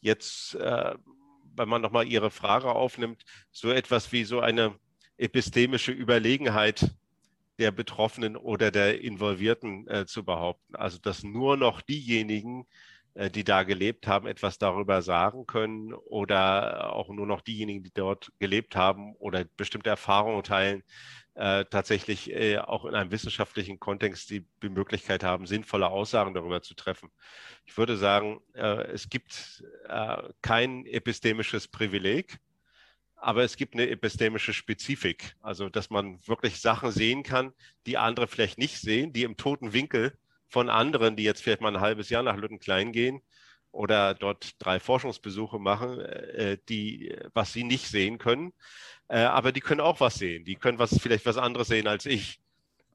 jetzt wenn man nochmal Ihre Frage aufnimmt, so etwas wie so eine epistemische Überlegenheit der Betroffenen oder der Involvierten äh, zu behaupten. Also dass nur noch diejenigen, äh, die da gelebt haben, etwas darüber sagen können oder auch nur noch diejenigen, die dort gelebt haben oder bestimmte Erfahrungen teilen, äh, tatsächlich äh, auch in einem wissenschaftlichen Kontext die, die, Möglichkeit haben, sinnvolle Aussagen darüber zu treffen. Ich würde sagen, äh, es gibt äh, kein epistemisches Privileg aber es gibt eine epistemische Spezifik, also dass man wirklich Sachen sehen kann, die andere vielleicht nicht sehen, die im toten Winkel von anderen, die jetzt vielleicht mal ein halbes Jahr nach Lüttenklein gehen oder dort drei Forschungsbesuche machen, äh, die was sie nicht sehen können, äh, aber die können auch was sehen, die können was vielleicht was anderes sehen als ich.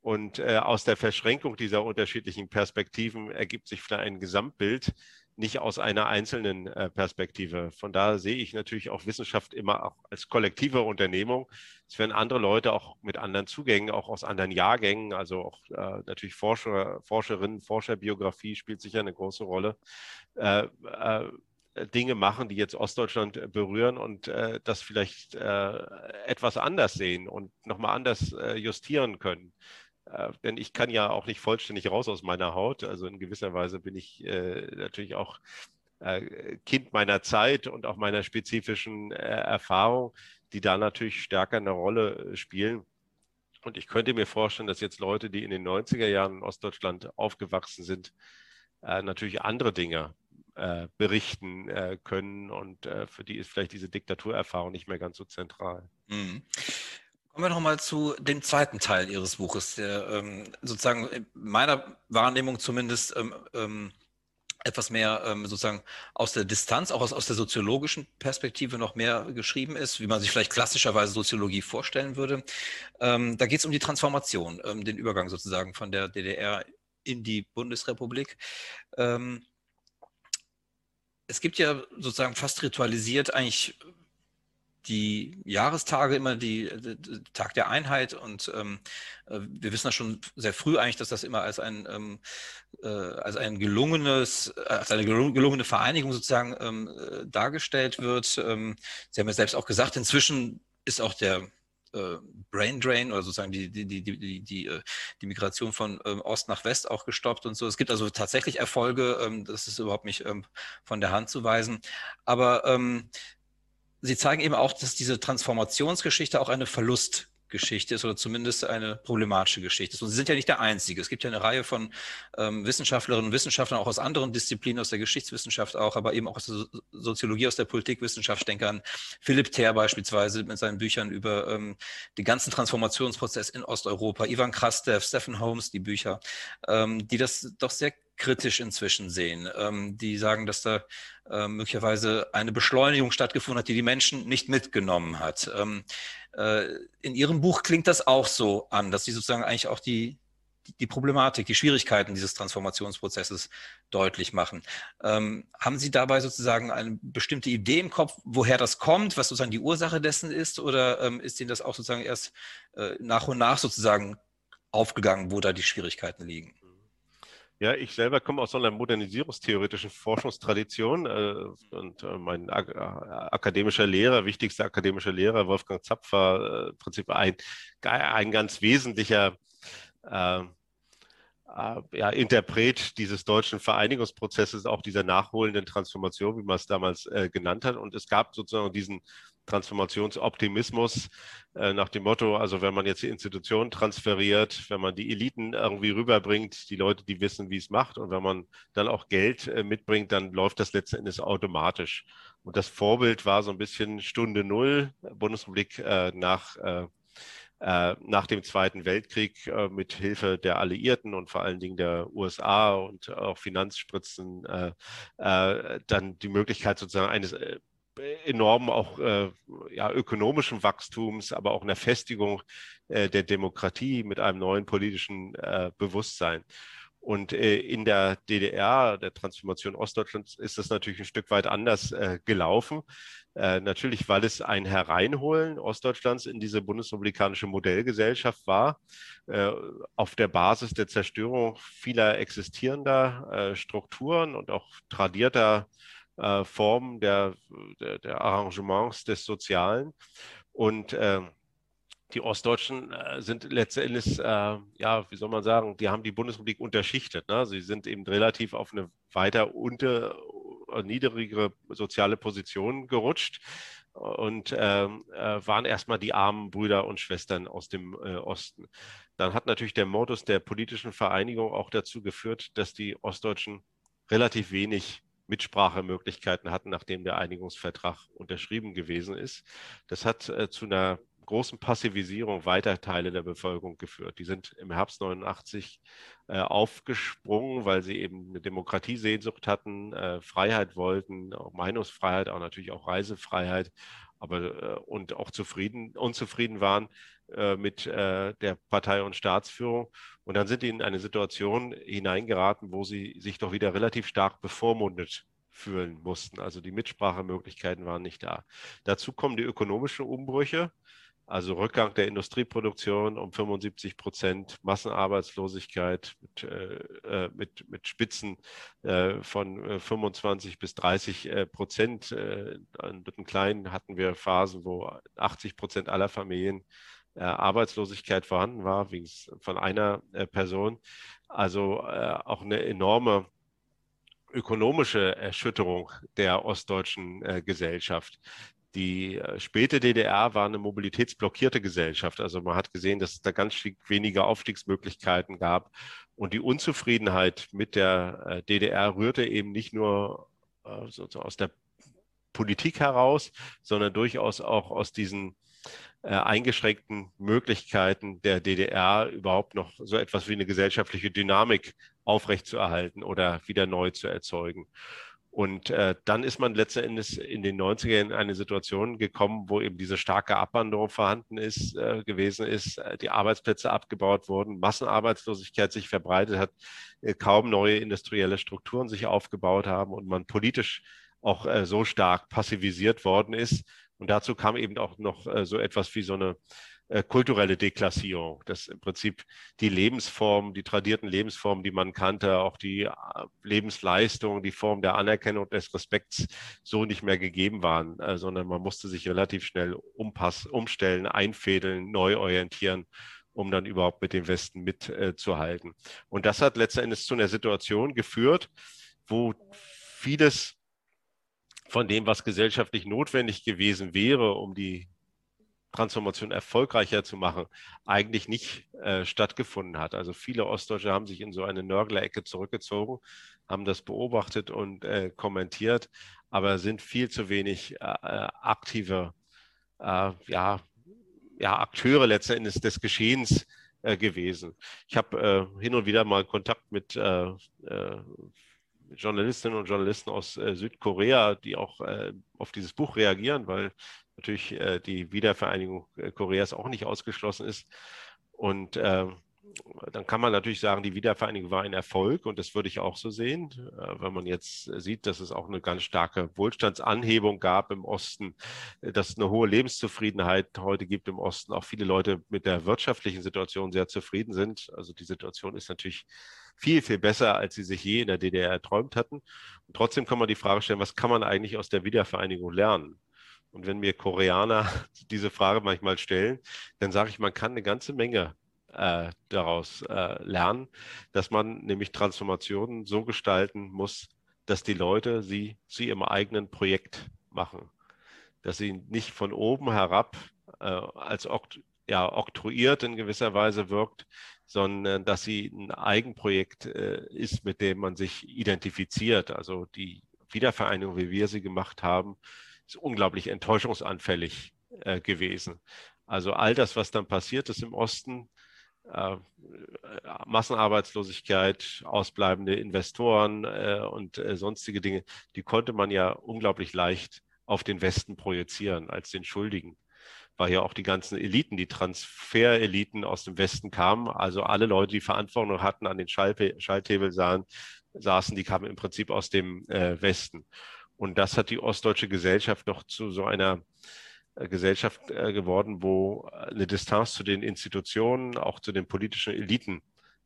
Und äh, aus der Verschränkung dieser unterschiedlichen Perspektiven ergibt sich vielleicht ein Gesamtbild, nicht aus einer einzelnen äh, Perspektive. Von daher sehe ich natürlich auch Wissenschaft immer auch als kollektive Unternehmung. Es werden andere Leute auch mit anderen Zugängen, auch aus anderen Jahrgängen, also auch äh, natürlich Forscher, Forscherinnen, Forscherbiografie spielt sicher eine große Rolle. Äh, äh Dinge machen, die jetzt Ostdeutschland berühren und äh, das vielleicht äh, etwas anders sehen und nochmal anders justieren können. Äh, denn ich kann ja auch nicht vollständig raus aus meiner Haut. Also in gewisser Weise bin ich äh, natürlich auch äh, Kind meiner Zeit und auch meiner spezifischen äh, Erfahrung, die da natürlich stärker eine Rolle äh, spielen. Und ich könnte mir vorstellen, dass jetzt Leute, die in den 90er Jahren in Ostdeutschland aufgewachsen sind, äh, natürlich andere Dinge berichten können. Und für die ist vielleicht diese Diktaturerfahrung nicht mehr ganz so zentral. Mhm. Kommen wir nochmal zu dem zweiten Teil Ihres Buches, der ähm, sozusagen in meiner Wahrnehmung zumindest ähm, ähm, etwas mehr ähm, sozusagen aus der Distanz, auch aus, aus der soziologischen Perspektive noch mehr geschrieben ist, wie man sich vielleicht klassischerweise Soziologie vorstellen würde. Ähm, da geht es um die Transformation, ähm, den Übergang sozusagen von der DDR in die Bundesrepublik. Es gibt ja sozusagen fast ritualisiert eigentlich die Jahrestage immer die, die, Tag der Einheit und ähm, äh, wir wissen ja schon sehr früh eigentlich, dass das immer als ein ähm, äh, als ein gelungenes als eine gelungene Vereinigung sozusagen ähm, äh, dargestellt wird. Ähm, Sie haben ja selbst auch gesagt, inzwischen ist auch der äh, Brain Drain oder sozusagen die, die, die, die, die, äh, die Migration von ähm, Ost nach West auch gestoppt und so. Es gibt also tatsächlich Erfolge, ähm, das ist überhaupt nicht ähm, von der Hand zu weisen. Aber Sie zeigen eben auch, dass diese Transformationsgeschichte auch eine Verlustgeschichte ist oder zumindest eine problematische Geschichte ist. Und Sie sind ja nicht der Einzige. Es gibt ja eine Reihe von ähm, Wissenschaftlerinnen und Wissenschaftlern, auch aus anderen Disziplinen, aus der Geschichtswissenschaft auch, aber eben auch aus der Soziologie, aus der Politikwissenschaft. Ich denke an Philipp Ther beispielsweise mit seinen Büchern über ähm, den ganzen Transformationsprozess in Osteuropa, Ivan Krastev, Stephen Holmes, die Bücher, ähm, die das doch sehr kritisch inzwischen sehen. Ähm, die sagen, dass da äh, möglicherweise eine Beschleunigung stattgefunden hat, die die Menschen nicht mitgenommen hat. Ähm, äh, in Ihrem Buch klingt das auch so an, dass Sie sozusagen eigentlich auch die, die Problematik, die Schwierigkeiten dieses Transformationsprozesses deutlich machen. Ähm, haben Sie dabei sozusagen eine bestimmte Idee im Kopf, woher das kommt, was sozusagen die Ursache dessen ist, oder ähm, ist Ihnen das auch sozusagen erst äh, nach und nach sozusagen aufgegangen, wo da die Schwierigkeiten liegen? Ja, ich selber komme aus so einer modernisierungstheoretischen Forschungstradition äh, und äh, mein ak äh, akademischer Lehrer, wichtigster akademischer Lehrer, Wolfgang Zapf, war äh, im Prinzip ein, ein ganz wesentlicher äh, ja, Interpret dieses deutschen Vereinigungsprozesses, auch dieser nachholenden Transformation, wie man es damals äh, genannt hat. Und es gab sozusagen diesen Transformationsoptimismus äh, nach dem Motto, also wenn man jetzt die Institutionen transferiert, wenn man die Eliten irgendwie rüberbringt, die Leute, die wissen, wie es macht und wenn man dann auch Geld äh, mitbringt, dann läuft das letzten Endes automatisch. Und das Vorbild war so ein bisschen Stunde Null, Bundesrepublik äh, nach äh, äh, nach dem Zweiten Weltkrieg äh, mit Hilfe der Alliierten und vor allen Dingen der USA und auch Finanzspritzen äh, äh, dann die Möglichkeit sozusagen eines äh, enormen auch äh, ja, ökonomischen Wachstums, aber auch einer Festigung äh, der Demokratie mit einem neuen politischen äh, Bewusstsein. Und äh, in der DDR, der Transformation Ostdeutschlands, ist das natürlich ein Stück weit anders äh, gelaufen. Äh, natürlich, weil es ein Hereinholen Ostdeutschlands in diese bundesrepublikanische Modellgesellschaft war, auf der Basis der Zerstörung vieler existierender Strukturen und auch tradierter äh, Formen der, der, der, Arrangements des Sozialen. Und äh, die Ostdeutschen äh, sind letztendlich, äh, ja, wie soll man sagen, die haben die Bundesrepublik unterschichtet. Ne? Sie sind eben relativ auf eine weiter unter, äh, niedrigere soziale Position gerutscht und ähm, äh, waren erstmal die armen Brüder und Schwestern aus dem äh, Osten. Dann hat natürlich der Modus der politischen Vereinigung auch dazu geführt, dass die Ostdeutschen relativ wenig Mitsprachemöglichkeiten hatten, nachdem der Einigungsvertrag unterschrieben gewesen ist. Das hat äh, zu einer großen Passivisierung weiter Teile der Bevölkerung geführt. Die sind im Herbst 89 äh, aufgesprungen, weil sie eben eine Demokratiesehnsucht hatten, äh, Freiheit wollten, auch Meinungsfreiheit, auch natürlich auch Reisefreiheit, aber äh, und auch zufrieden, unzufrieden waren äh, mit äh, der Partei- und Staatsführung. Und dann sind die in eine Situation hineingeraten, wo sie sich doch wieder relativ stark bevormundet fühlen mussten. Also die Mitsprachemöglichkeiten waren nicht da. Dazu kommen die ökonomischen Umbrüche, also Rückgang der Industrieproduktion um 75 Prozent, Massenarbeitslosigkeit mit, äh, mit, mit Spitzen äh, von 25 äh, bis 30 äh, Prozent. Äh, mit den Kleinen hatten wir Phasen, wo 80 Prozent aller Familien äh, Arbeitslosigkeit vorhanden war, es von einer äh, Person. Also äh, auch eine enorme ökonomische Erschütterung der ostdeutschen Gesellschaft. Die späte DDR war eine mobilitätsblockierte Gesellschaft. Also man hat gesehen, dass es da ganz wenige Aufstiegsmöglichkeiten gab. Und die Unzufriedenheit mit der DDR rührte eben nicht nur aus der Politik heraus, sondern durchaus auch aus diesen äh, eingeschränkten Möglichkeiten der DDR überhaupt noch so etwas wie eine gesellschaftliche Dynamik aufrechtzuerhalten oder wieder neu zu erzeugen. Und äh, dann ist man letzten Endes in den 90er in eine Situation gekommen, wo eben diese starke Abwanderung vorhanden ist, äh, gewesen ist, äh, die Arbeitsplätze abgebaut wurden, Massenarbeitslosigkeit sich verbreitet hat, äh, kaum neue industrielle Strukturen sich aufgebaut haben und man politisch auch äh, so stark passivisiert worden ist, und dazu kam eben auch noch äh, so etwas wie so eine äh, kulturelle Deklassierung, dass im Prinzip die Lebensformen, die tradierten Lebensformen, die man kannte, auch die äh, Lebensleistung, die Form der Anerkennung des Respekts so nicht mehr gegeben waren, äh, sondern man musste sich relativ schnell umpass, umstellen, einfädeln, neu orientieren um dann überhaupt mit dem Westen mitzuhalten. Und das hat letzten Endes zu einer Situation geführt, wo vieles von dem, was gesellschaftlich notwendig gewesen wäre, um die Transformation erfolgreicher zu machen, eigentlich nicht äh, stattgefunden hat. Also viele Ostdeutsche haben sich in so eine Nörglerecke zurückgezogen, haben das beobachtet und äh, kommentiert, aber sind viel zu wenig äh, äh aktive äh, ja, ja, Akteure letztendlich des Geschehens äh, gewesen. Ich habe hin und wieder mal Kontakt mit Journalistinnen und Journalisten aus Südkorea, die auch auf dieses Buch reagieren, weil natürlich äh, die Wiedervereinigung äh, Koreas auch nicht ausgeschlossen ist. Und ähm, dann kann man natürlich sagen, die Wiedervereinigung war ein Erfolg und das würde ich auch so sehen, äh, wenn man jetzt sieht, dass es auch eine ganz starke Wohlstandsanhebung gab im Osten, äh, dass es eine hohe Lebenszufriedenheit heute gibt im Osten, auch viele Leute mit der wirtschaftlichen Situation sehr zufrieden sind. Also die Situation ist natürlich viel, viel besser, als sie sich je in der DDR erträumt hatten. Und trotzdem kann man die Frage stellen, was kann man eigentlich aus der Wiedervereinigung lernen? Und wenn mir Koreaner diese Frage manchmal stellen, dann sage ich, man kann eine ganze Menge äh, daraus äh, lernen, dass man nämlich Transformationen so gestalten muss, dass die Leute sie zu ihrem eigenen Projekt machen. Dass sie nicht von oben herab äh, als okt ja, oktroyiert in gewisser Weise wirkt, sondern dass sie ein Eigenprojekt äh, ist, mit dem man sich identifiziert. Also die Wiedervereinigung, wie wir sie gemacht haben, ist unglaublich enttäuschungsanfällig äh, gewesen. Also all das, was dann passiert ist im Osten, äh, Massenarbeitslosigkeit, ausbleibende Investoren äh, und äh, sonstige Dinge, die konnte man ja unglaublich leicht auf den Westen projizieren als den Schuldigen. Weil ja auch die ganzen Eliten, die Transfereliten aus dem Westen kamen, also alle Leute, die Verantwortung hatten, an den Schalthebel sahen, saßen, die kamen im Prinzip aus dem äh, Westen. Und das hat die ostdeutsche Gesellschaft noch zu so einer äh, Gesellschaft äh, geworden, wo eine Distanz zu den Institutionen, auch zu den politischen Eliten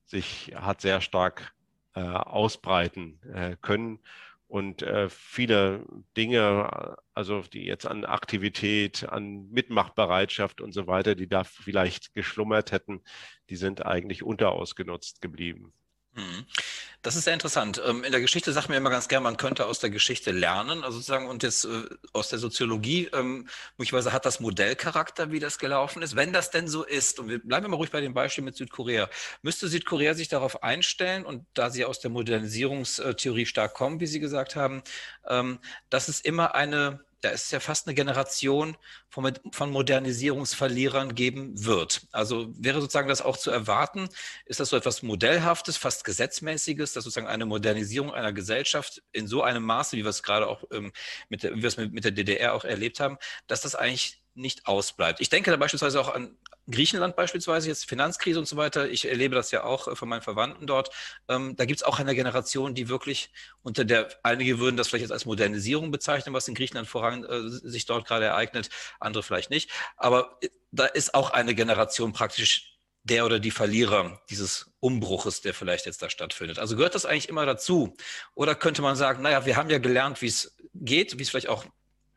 sich hat sehr stark äh, ausbreiten äh, können. Und äh, viele Dinge, also die jetzt an Aktivität, an Mitmachbereitschaft und so weiter, die da vielleicht geschlummert hätten, die sind eigentlich unterausgenutzt geblieben. Mhm. Das ist sehr interessant. Ähm, in der Geschichte sagt man immer ganz gern, man könnte aus der Geschichte lernen, also sozusagen, und jetzt äh, aus der Soziologie, ähm, möglicherweise hat das Modellcharakter, wie das gelaufen ist. Wenn das denn so ist, und wir bleiben mal ruhig bei dem Beispiel mit Südkorea, müsste Südkorea sich darauf einstellen, und da Sie aus der Modernisierungstheorie stark kommen, wie Sie gesagt haben, ähm, dass es immer eine da ist ja fast eine Generation von, von Modernisierungsverlierern geben wird. Also wäre sozusagen das auch zu erwarten? Ist das so etwas Modellhaftes, fast Gesetzmäßiges, dass sozusagen eine Modernisierung einer Gesellschaft in so einem Maße, wie wir es gerade auch ähm, mit, der, wie mit, mit der DDR auch erlebt haben, dass das eigentlich nicht ausbleibt. Ich denke da beispielsweise auch an Griechenland beispielsweise, jetzt Finanzkrise und so weiter. Ich erlebe das ja auch äh, von meinen Verwandten dort. Ähm, da gibt es auch eine Generation, die wirklich unter der, einige würden das vielleicht jetzt als Modernisierung bezeichnen, was in Griechenland voran äh, sich dort gerade ereignet, andere vielleicht nicht. Aber äh, da ist auch eine Generation praktisch der oder die Verlierer dieses Umbruches, der vielleicht jetzt da stattfindet. Also gehört das eigentlich immer dazu? Oder könnte man sagen, naja, wir haben ja gelernt, wie es geht, wie es vielleicht auch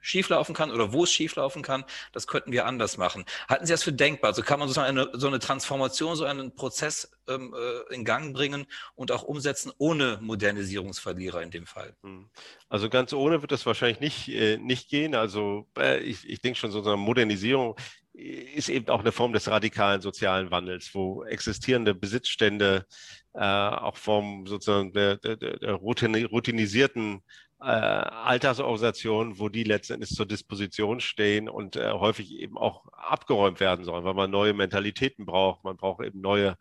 schieflaufen kann oder wo es schieflaufen kann, das könnten wir anders machen. Halten Sie das für denkbar? Also kann man sozusagen eine, so eine Transformation, so einen Prozess ähm, äh, in Gang bringen und auch umsetzen ohne Modernisierungsverlierer in dem Fall? Hm. Also ganz ohne wird das wahrscheinlich nicht, äh, nicht gehen. Also äh, ich, ich denke schon, so eine Modernisierung ist eben auch eine Form des radikalen sozialen Wandels, wo existierende Besitzstände äh, auch vom sozusagen der, der, der routinisierten äh, Altersorganisationen, wo die letztendlich zur Disposition stehen und äh, häufig eben auch abgeräumt werden sollen, weil man neue Mentalitäten braucht, man braucht eben neue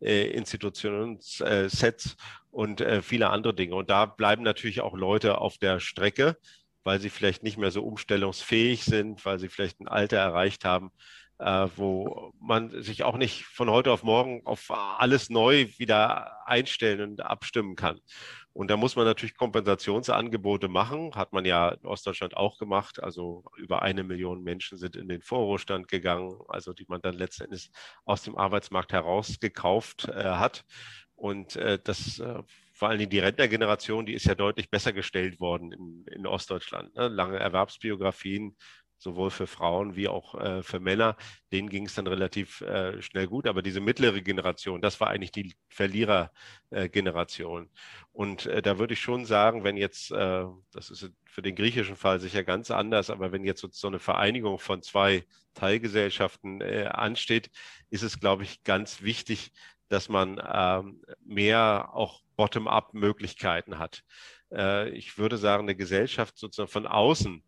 äh, Institutionssets äh, und äh, viele andere Dinge. Und da bleiben natürlich auch Leute auf der Strecke, weil sie vielleicht nicht mehr so umstellungsfähig sind, weil sie vielleicht ein Alter erreicht haben, äh, wo man sich auch nicht von heute auf morgen auf alles neu wieder einstellen und abstimmen kann. Und da muss man natürlich Kompensationsangebote machen, hat man ja in Ostdeutschland auch gemacht. Also über eine Million Menschen sind in den Vorruhestand gegangen, also die man dann letztendlich aus dem Arbeitsmarkt herausgekauft äh, hat. Und äh, das äh, vor allem die Rentnergeneration, die ist ja deutlich besser gestellt worden in, in Ostdeutschland. Ne? Lange Erwerbsbiografien, sowohl für Frauen wie auch äh, für Männer. Denen ging es dann relativ äh, schnell gut. Aber diese mittlere Generation, das war eigentlich die Verlierergeneration. Äh, und äh, da würde ich schon sagen, wenn jetzt, äh, das ist für den griechischen Fall sicher ganz anders, aber wenn jetzt so eine Vereinigung von zwei Teilgesellschaften äh, ansteht, ist es, glaube ich, ganz wichtig, dass man ähm, mehr auch Bottom-up-Möglichkeiten hat. ich würde sagen, eine Gesellschaft sozusagen von außen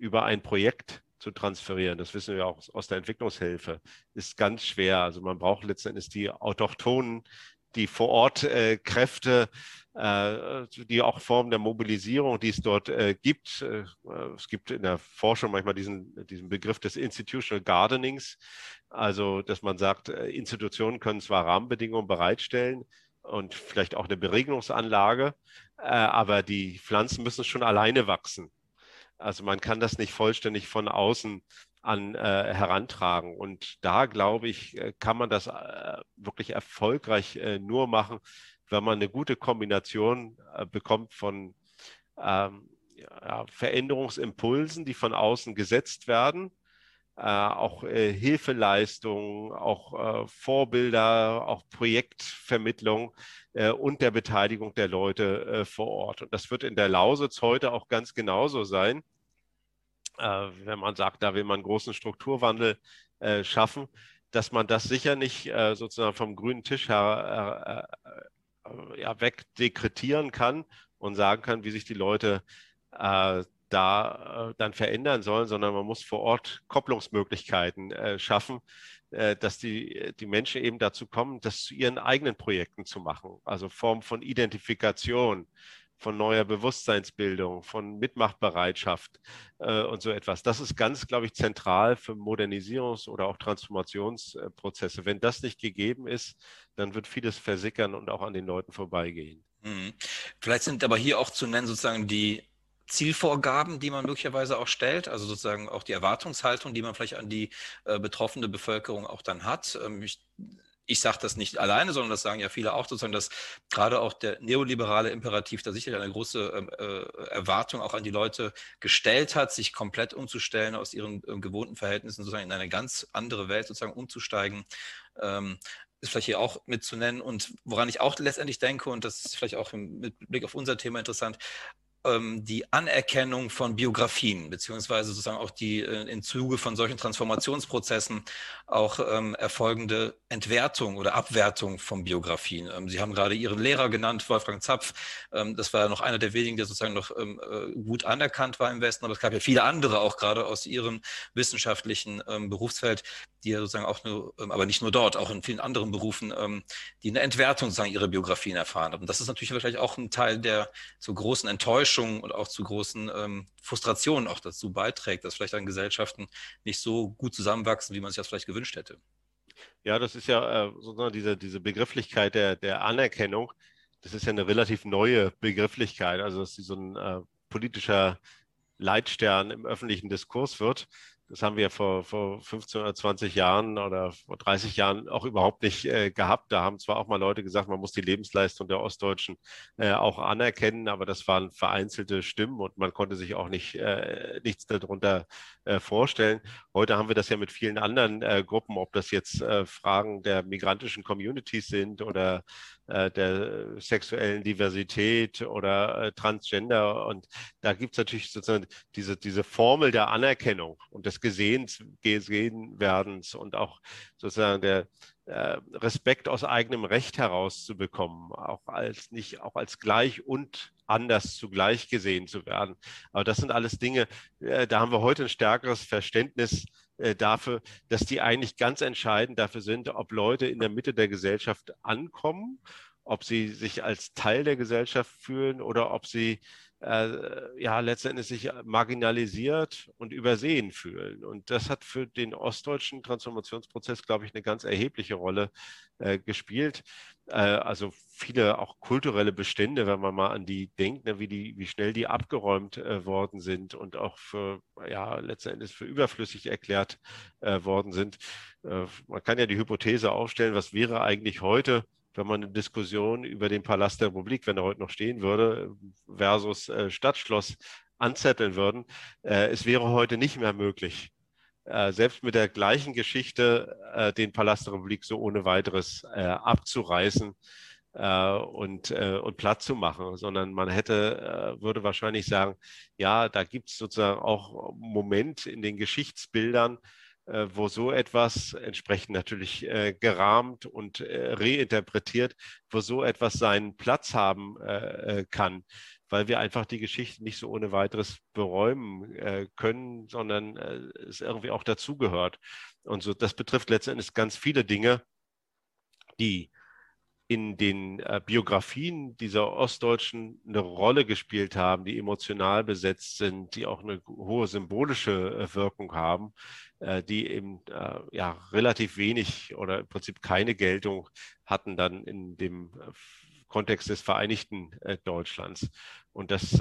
über ein Projekt zu transferieren, das wissen wir auch aus der Entwicklungshilfe, ist ganz schwer. Also man braucht letztendlich die Autochtonen, die vor Ort äh, Kräfte, äh, die auch Formen der Mobilisierung, die es dort äh, gibt. Äh, es gibt in der Forschung manchmal diesen, diesen Begriff des Institutional Gardenings, also dass man sagt, äh, Institutionen können zwar Rahmenbedingungen bereitstellen, und vielleicht auch eine Beregnungsanlage, äh, aber die Pflanzen müssen schon alleine wachsen. Also man kann das nicht vollständig von außen an äh, herantragen. Und da, glaube ich, äh, kann man das äh, wirklich erfolgreich äh, nur machen, wenn man eine gute Kombination äh, bekommt von ähm, ja, Veränderungsimpulsen, die von außen gesetzt werden, äh, auch Hilfeleistungen, auch Vorbilder, auch Projektvermittlung und der Beteiligung der Leute vor Ort. Und das wird in der Lausitz heute auch ganz genauso sein. Äh, wenn man sagt, da will man großen Strukturwandel schaffen, dass man das sicher nicht sozusagen vom grünen Tisch her ja, wegdekretieren kann und sagen kann, wie sich die Leute da äh, dann verändern sollen, sondern man muss vor Ort Kopplungsmöglichkeiten äh, schaffen, äh, dass die, die Menschen eben dazu kommen, das zu ihren eigenen Projekten zu machen. Also Form von Identifikation, von neuer Bewusstseinsbildung, von Mitmachbereitschaft äh, und so etwas. Das ist ganz, glaube ich, zentral für Modernisierungs- oder auch Transformationsprozesse. Wenn das nicht gegeben ist, dann wird vieles versickern und auch an den Leuten vorbeigehen. Mhm. Vielleicht sind aber hier auch zu nennen sozusagen die Zielvorgaben, die man möglicherweise auch stellt, also sozusagen auch die Erwartungshaltung, die man vielleicht an die äh, betroffene Bevölkerung auch dann hat. Ähm, ich, ich sage das nicht alleine, sondern das sagen ja viele auch sozusagen, dass gerade auch der neoliberale Imperativ da sicherlich eine große ähm, äh, Erwartung auch an die Leute gestellt hat, sich komplett umzustellen, aus ihren äh, gewohnten Verhältnissen sozusagen in eine ganz andere Welt sozusagen umzusteigen. Ähm, ist vielleicht hier auch mitzunennen und woran ich auch letztendlich denke, und das ist vielleicht auch mit Blick auf unser Thema interessant, die Anerkennung von Biografien, beziehungsweise sozusagen auch die äh, im Zuge von solchen Transformationsprozessen auch ähm, erfolgende Entwertung oder Abwertung von Biografien. Ähm, Sie haben gerade Ihren Lehrer genannt, Wolfgang Zapf. Ähm, das war ja noch einer der wenigen, der sozusagen noch ähm, äh, gut anerkannt war im Westen, aber es gab ja viele andere auch gerade aus Ihrem wissenschaftlichen ähm, Berufsfeld, die ja sozusagen auch nur, aber nicht nur dort, auch in vielen anderen Berufen, die eine Entwertung sozusagen ihrer Biografien erfahren haben. Das ist natürlich vielleicht auch ein Teil der so großen Enttäuschung Enttäuschung und auch zu großen ähm, Frustrationen auch dazu beiträgt, dass vielleicht dann Gesellschaften nicht so gut zusammenwachsen, wie man sich das vielleicht gewünscht hätte. Ja, das ist ja äh, sozusagen diese, diese Begrifflichkeit der, der Anerkennung. Das ist ja eine relativ neue Begrifflichkeit, also dass sie so ein äh, politischer Leitstern im öffentlichen Diskurs wird. Das haben wir vor, vor 15 oder 20 Jahren oder vor 30 Jahren auch überhaupt nicht äh, gehabt. Da haben zwar auch mal Leute gesagt, man muss die Lebensleistung der Ostdeutschen äh, auch anerkennen, aber das waren vereinzelte Stimmen und man konnte sich auch nicht äh, nichts darunter äh, vorstellen. Heute haben wir das ja mit vielen anderen äh, Gruppen, ob das jetzt äh, Fragen der migrantischen Communities sind oder der sexuellen Diversität oder Transgender. Und da gibt es natürlich sozusagen diese, diese Formel der Anerkennung und des Gesehens, Gesehenwerdens und auch sozusagen der äh, Respekt aus eigenem Recht herauszubekommen, auch als nicht, auch als gleich und anders zugleich gesehen zu werden. Aber das sind alles Dinge, äh, da haben wir heute ein stärkeres Verständnis äh, dafür, dass die eigentlich ganz entscheidend dafür sind, ob Leute in der Mitte der Gesellschaft ankommen, ob sie sich als Teil der Gesellschaft fühlen oder ob sie äh, ja letztendlich sich marginalisiert und übersehen fühlen. Und das hat für den ostdeutschen Transformationsprozess, glaube ich, eine ganz erhebliche Rolle äh, gespielt. Äh, also viele auch kulturelle Bestände, wenn man mal an die denkt, ne, wie, die, wie schnell die abgeräumt äh, worden sind und auch für, ja, letztendlich für überflüssig erklärt äh, worden sind. Äh, man kann ja die Hypothese aufstellen, was wäre eigentlich heute, wenn man eine Diskussion über den Palast der Republik, wenn er heute noch stehen würde, versus äh, Stadtschloss anzetteln würden. Äh, es wäre heute nicht mehr möglich, äh, selbst mit der gleichen Geschichte äh, den Palast der Republik so ohne weiteres äh, abzureißen äh, und, und platt zu machen, sondern man hätte, würde wahrscheinlich sagen, ja, da gibt es sozusagen auch Moment in den Geschichtsbildern, wo so etwas entsprechend natürlich äh, gerahmt und äh, reinterpretiert, wo so etwas seinen Platz haben kann, weil wir einfach die Geschichte nicht so ohne weiteres beräumen können, sondern es irgendwie auch dazugehört. Und so, das betrifft letztendlich ganz viele Dinge, die in den äh, Biografien dieser Ostdeutschen eine Rolle gespielt haben, die emotional besetzt sind, die auch eine hohe symbolische äh, Wirkung haben, äh, die eben äh, ja relativ wenig oder im Prinzip keine Geltung hatten dann in dem äh, Kontext des Vereinigten äh, Deutschlands. Und das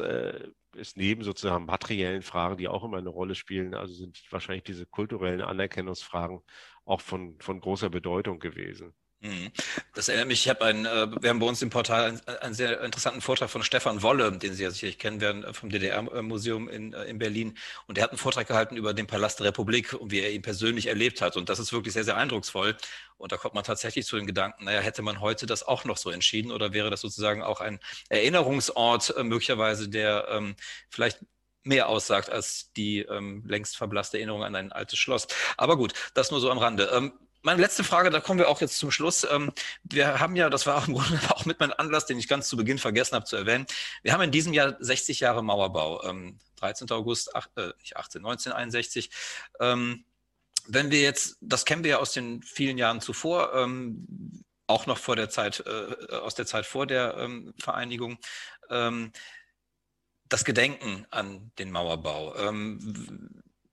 ist neben sozusagen materiellen Fragen, die auch immer eine Rolle spielen, also sind wahrscheinlich diese kulturellen Anerkennungsfragen auch von, von großer Bedeutung gewesen. Mhm. Das erinnert mich, ich habe ein, äh, wir haben bei uns im Portal einen, einen, sehr interessanten Vortrag von Stefan Wolle, den Sie ja sicherlich kennen werden, äh, vom DDR-Museum in, äh, in Berlin. Und der hat einen Vortrag gehalten über den Palast der Republik und wie er ihn persönlich erlebt hat. Und das ist wirklich sehr, sehr eindrucksvoll. Und da kommt man tatsächlich zu den Gedanken, naja, hätte man heute das auch noch so entschieden oder wäre das sozusagen auch ein Erinnerungsort möglicherweise, der ähm, vielleicht mehr aussagt als die ähm, längst verblasste Erinnerung an ein altes Schloss. Aber gut, das nur so am Rande. Ähm, meine letzte Frage, da kommen wir auch jetzt zum Schluss. Ähm, wir haben ja, das war auch im Grunde auch mit meinem Anlass, den ich ganz zu Beginn vergessen habe zu erwähnen. Wir haben in diesem Jahr 60 Jahre Mauerbau, 13. Ähm, August, äh, nicht 18, 1961. Ähm, wenn wir jetzt, das kennen wir ja aus den vielen Jahren zuvor, auch noch vor der Zeit, äh, aus der Zeit vor der Vereinigung, das Gedenken an den Mauerbau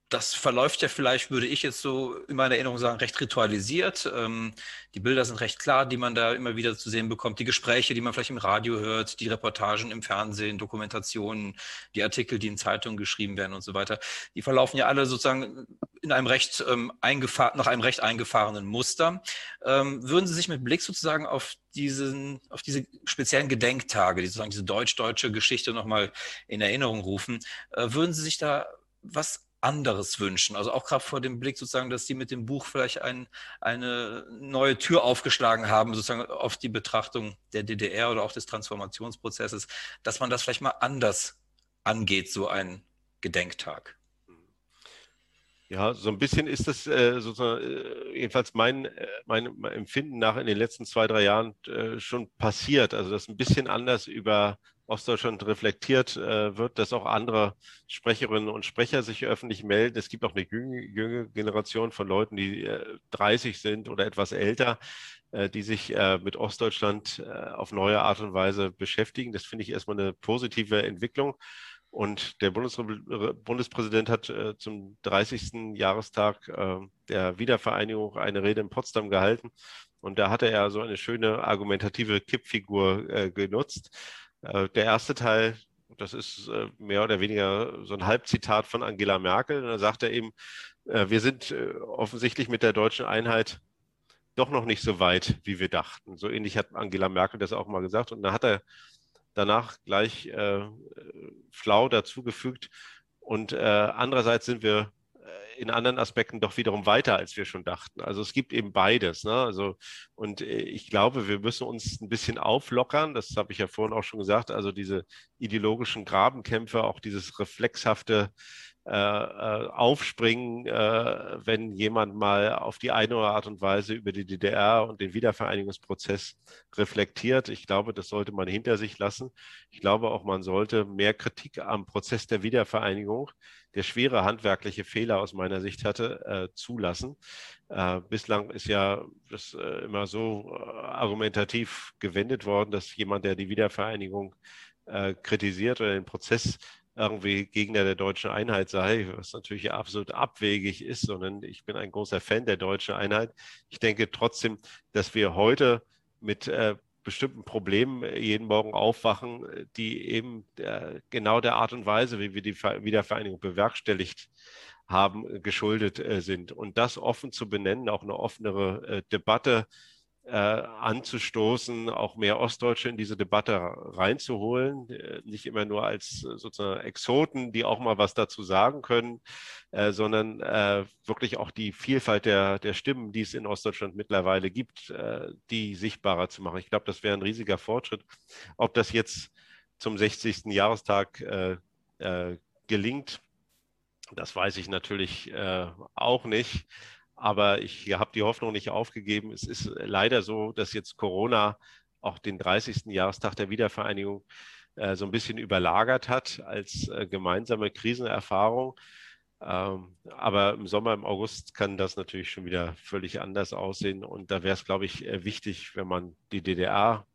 das verläuft ja vielleicht, würde ich jetzt so in meiner Erinnerung sagen, recht ritualisiert. Ähm, die Bilder sind recht klar, die man da immer wieder zu sehen bekommt. Die Gespräche, die man vielleicht im Radio hört, die Reportagen im Fernsehen, Dokumentationen, die Artikel, die in Zeitungen geschrieben werden und so weiter, die verlaufen ja alle sozusagen in einem recht ähm, nach einem recht eingefahrenen Muster. Ähm, würden Sie sich mit Blick sozusagen auf diesen, auf diese speziellen Gedenktage, die sozusagen diese deutsch-deutsche Geschichte nochmal in Erinnerung rufen, äh, würden Sie sich da was anderes wünschen. Also auch gerade vor dem Blick sozusagen, dass die mit dem Buch vielleicht ein, eine neue Tür aufgeschlagen haben, sozusagen auf die Betrachtung der DDR oder auch des Transformationsprozesses, dass man das vielleicht mal anders angeht, so ein Gedenktag. Ja, so ein bisschen ist das äh, sozusagen, äh, jedenfalls mein, äh, mein, Empfinden nach in den letzten zwei, drei Jahren äh, schon passiert. Also, dass ein bisschen anders über Ostdeutschland reflektiert äh, wird, dass auch andere Sprecherinnen und Sprecher sich öffentlich melden. Es gibt auch eine jüngere Generation von Leuten, die äh, 30 sind oder etwas älter, äh, die sich äh, mit Ostdeutschland äh, auf neue Art und Weise beschäftigen. Das finde ich erstmal eine positive Entwicklung. Und der Bundes Bundespräsident hat äh, zum 30. Jahrestag der Wiedervereinigung eine Rede in Potsdam gehalten. Und da hatte er so eine schöne argumentative Kippfigur genutzt äh, der erste Teil, das ist äh, mehr oder weniger so ein Halbzitat von Angela Merkel. da sagt er eben, äh, wir sind offensichtlich mit der deutschen Einheit doch noch nicht so weit, wie wir dachten. So ähnlich hat Angela Merkel das auch mal gesagt. Und dann hat er danach gleich äh, schlau dazugefügt. Und äh, andererseits sind wir in anderen Aspekten doch wiederum weiter, als wir schon dachten. Also es gibt eben beides. Ne? Also, und äh, ich glaube, wir müssen uns ein bisschen auflockern. Das habe ich ja vorhin auch schon gesagt. Also diese ideologischen Grabenkämpfe, auch dieses reflexhafte äh, äh, aufspringen, äh, wenn jemand mal auf die eine oder Art und Weise über die DDR und den Wiedervereinigungsprozess reflektiert. Ich glaube, das sollte man hinter sich lassen. Ich glaube auch, man sollte mehr Kritik am Prozess der Wiedervereinigung, der schwere handwerkliche Fehler aus meiner Sicht hatte, äh, zulassen. Äh, bislang ist ja das äh, immer so argumentativ gewendet worden, dass jemand, der die Wiedervereinigung kritisiert oder den Prozess irgendwie Gegner der deutschen Einheit sei, was natürlich absolut abwegig ist, sondern ich bin ein großer Fan der deutschen Einheit. Ich denke trotzdem, dass wir heute mit äh, bestimmten Problemen jeden Morgen aufwachen, die eben genau der Art und Weise, wie wir die Wiedervereinigung bewerkstelligt haben, geschuldet äh, sind. Und das offen zu benennen, auch eine offenere äh, Debatte äh, anzustoßen, auch mehr Ostdeutsche in diese Debatte reinzuholen, äh, nicht immer nur als äh, sozusagen Exoten, die auch mal was dazu sagen können, äh, sondern äh, wirklich auch die Vielfalt der, der Stimmen, die es in Ostdeutschland mittlerweile gibt, äh, die sichtbarer zu machen. Ich glaube, das wäre ein riesiger Fortschritt. Ob das jetzt zum 60. Jahrestag gelingt, das weiß ich natürlich auch nicht. Aber ich habe die Hoffnung nicht aufgegeben. Es ist leider so, dass jetzt Corona auch den 30. Jahrestag der Wiedervereinigung äh, so ein bisschen überlagert hat als äh, gemeinsame Krisenerfahrung. Ähm, aber im Sommer, im August kann das natürlich schon wieder völlig anders aussehen. Und da wäre es, glaube ich, äh, wichtig, wenn man die DDR,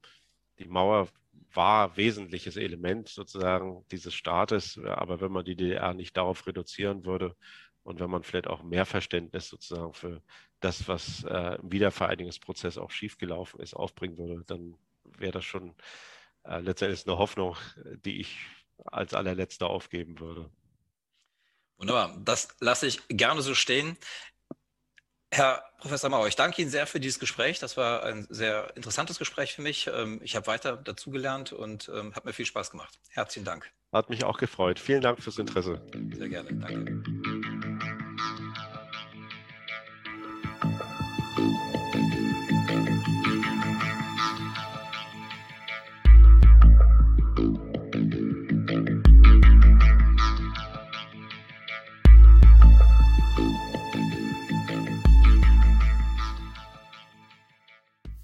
die Mauer war wesentliches Element sozusagen dieses Staates. Aber wenn man die DDR nicht darauf reduzieren würde, und wenn man vielleicht auch mehr Verständnis sozusagen für das, was äh, im Wiedervereinigungsprozess auch schiefgelaufen ist, aufbringen würde, dann wäre das schon äh, letztendlich eine Hoffnung, die ich als allerletzter aufgeben würde. Wunderbar, das lasse ich gerne so stehen. Herr Professor Mauer, ich danke Ihnen sehr für dieses Gespräch. Das war ein sehr interessantes Gespräch für mich. Ähm, ich habe weiter dazugelernt und ähm, hat mir viel Spaß gemacht. Herzlichen Dank. Hat mich auch gefreut. Vielen Dank fürs Interesse. Sehr gerne. Danke.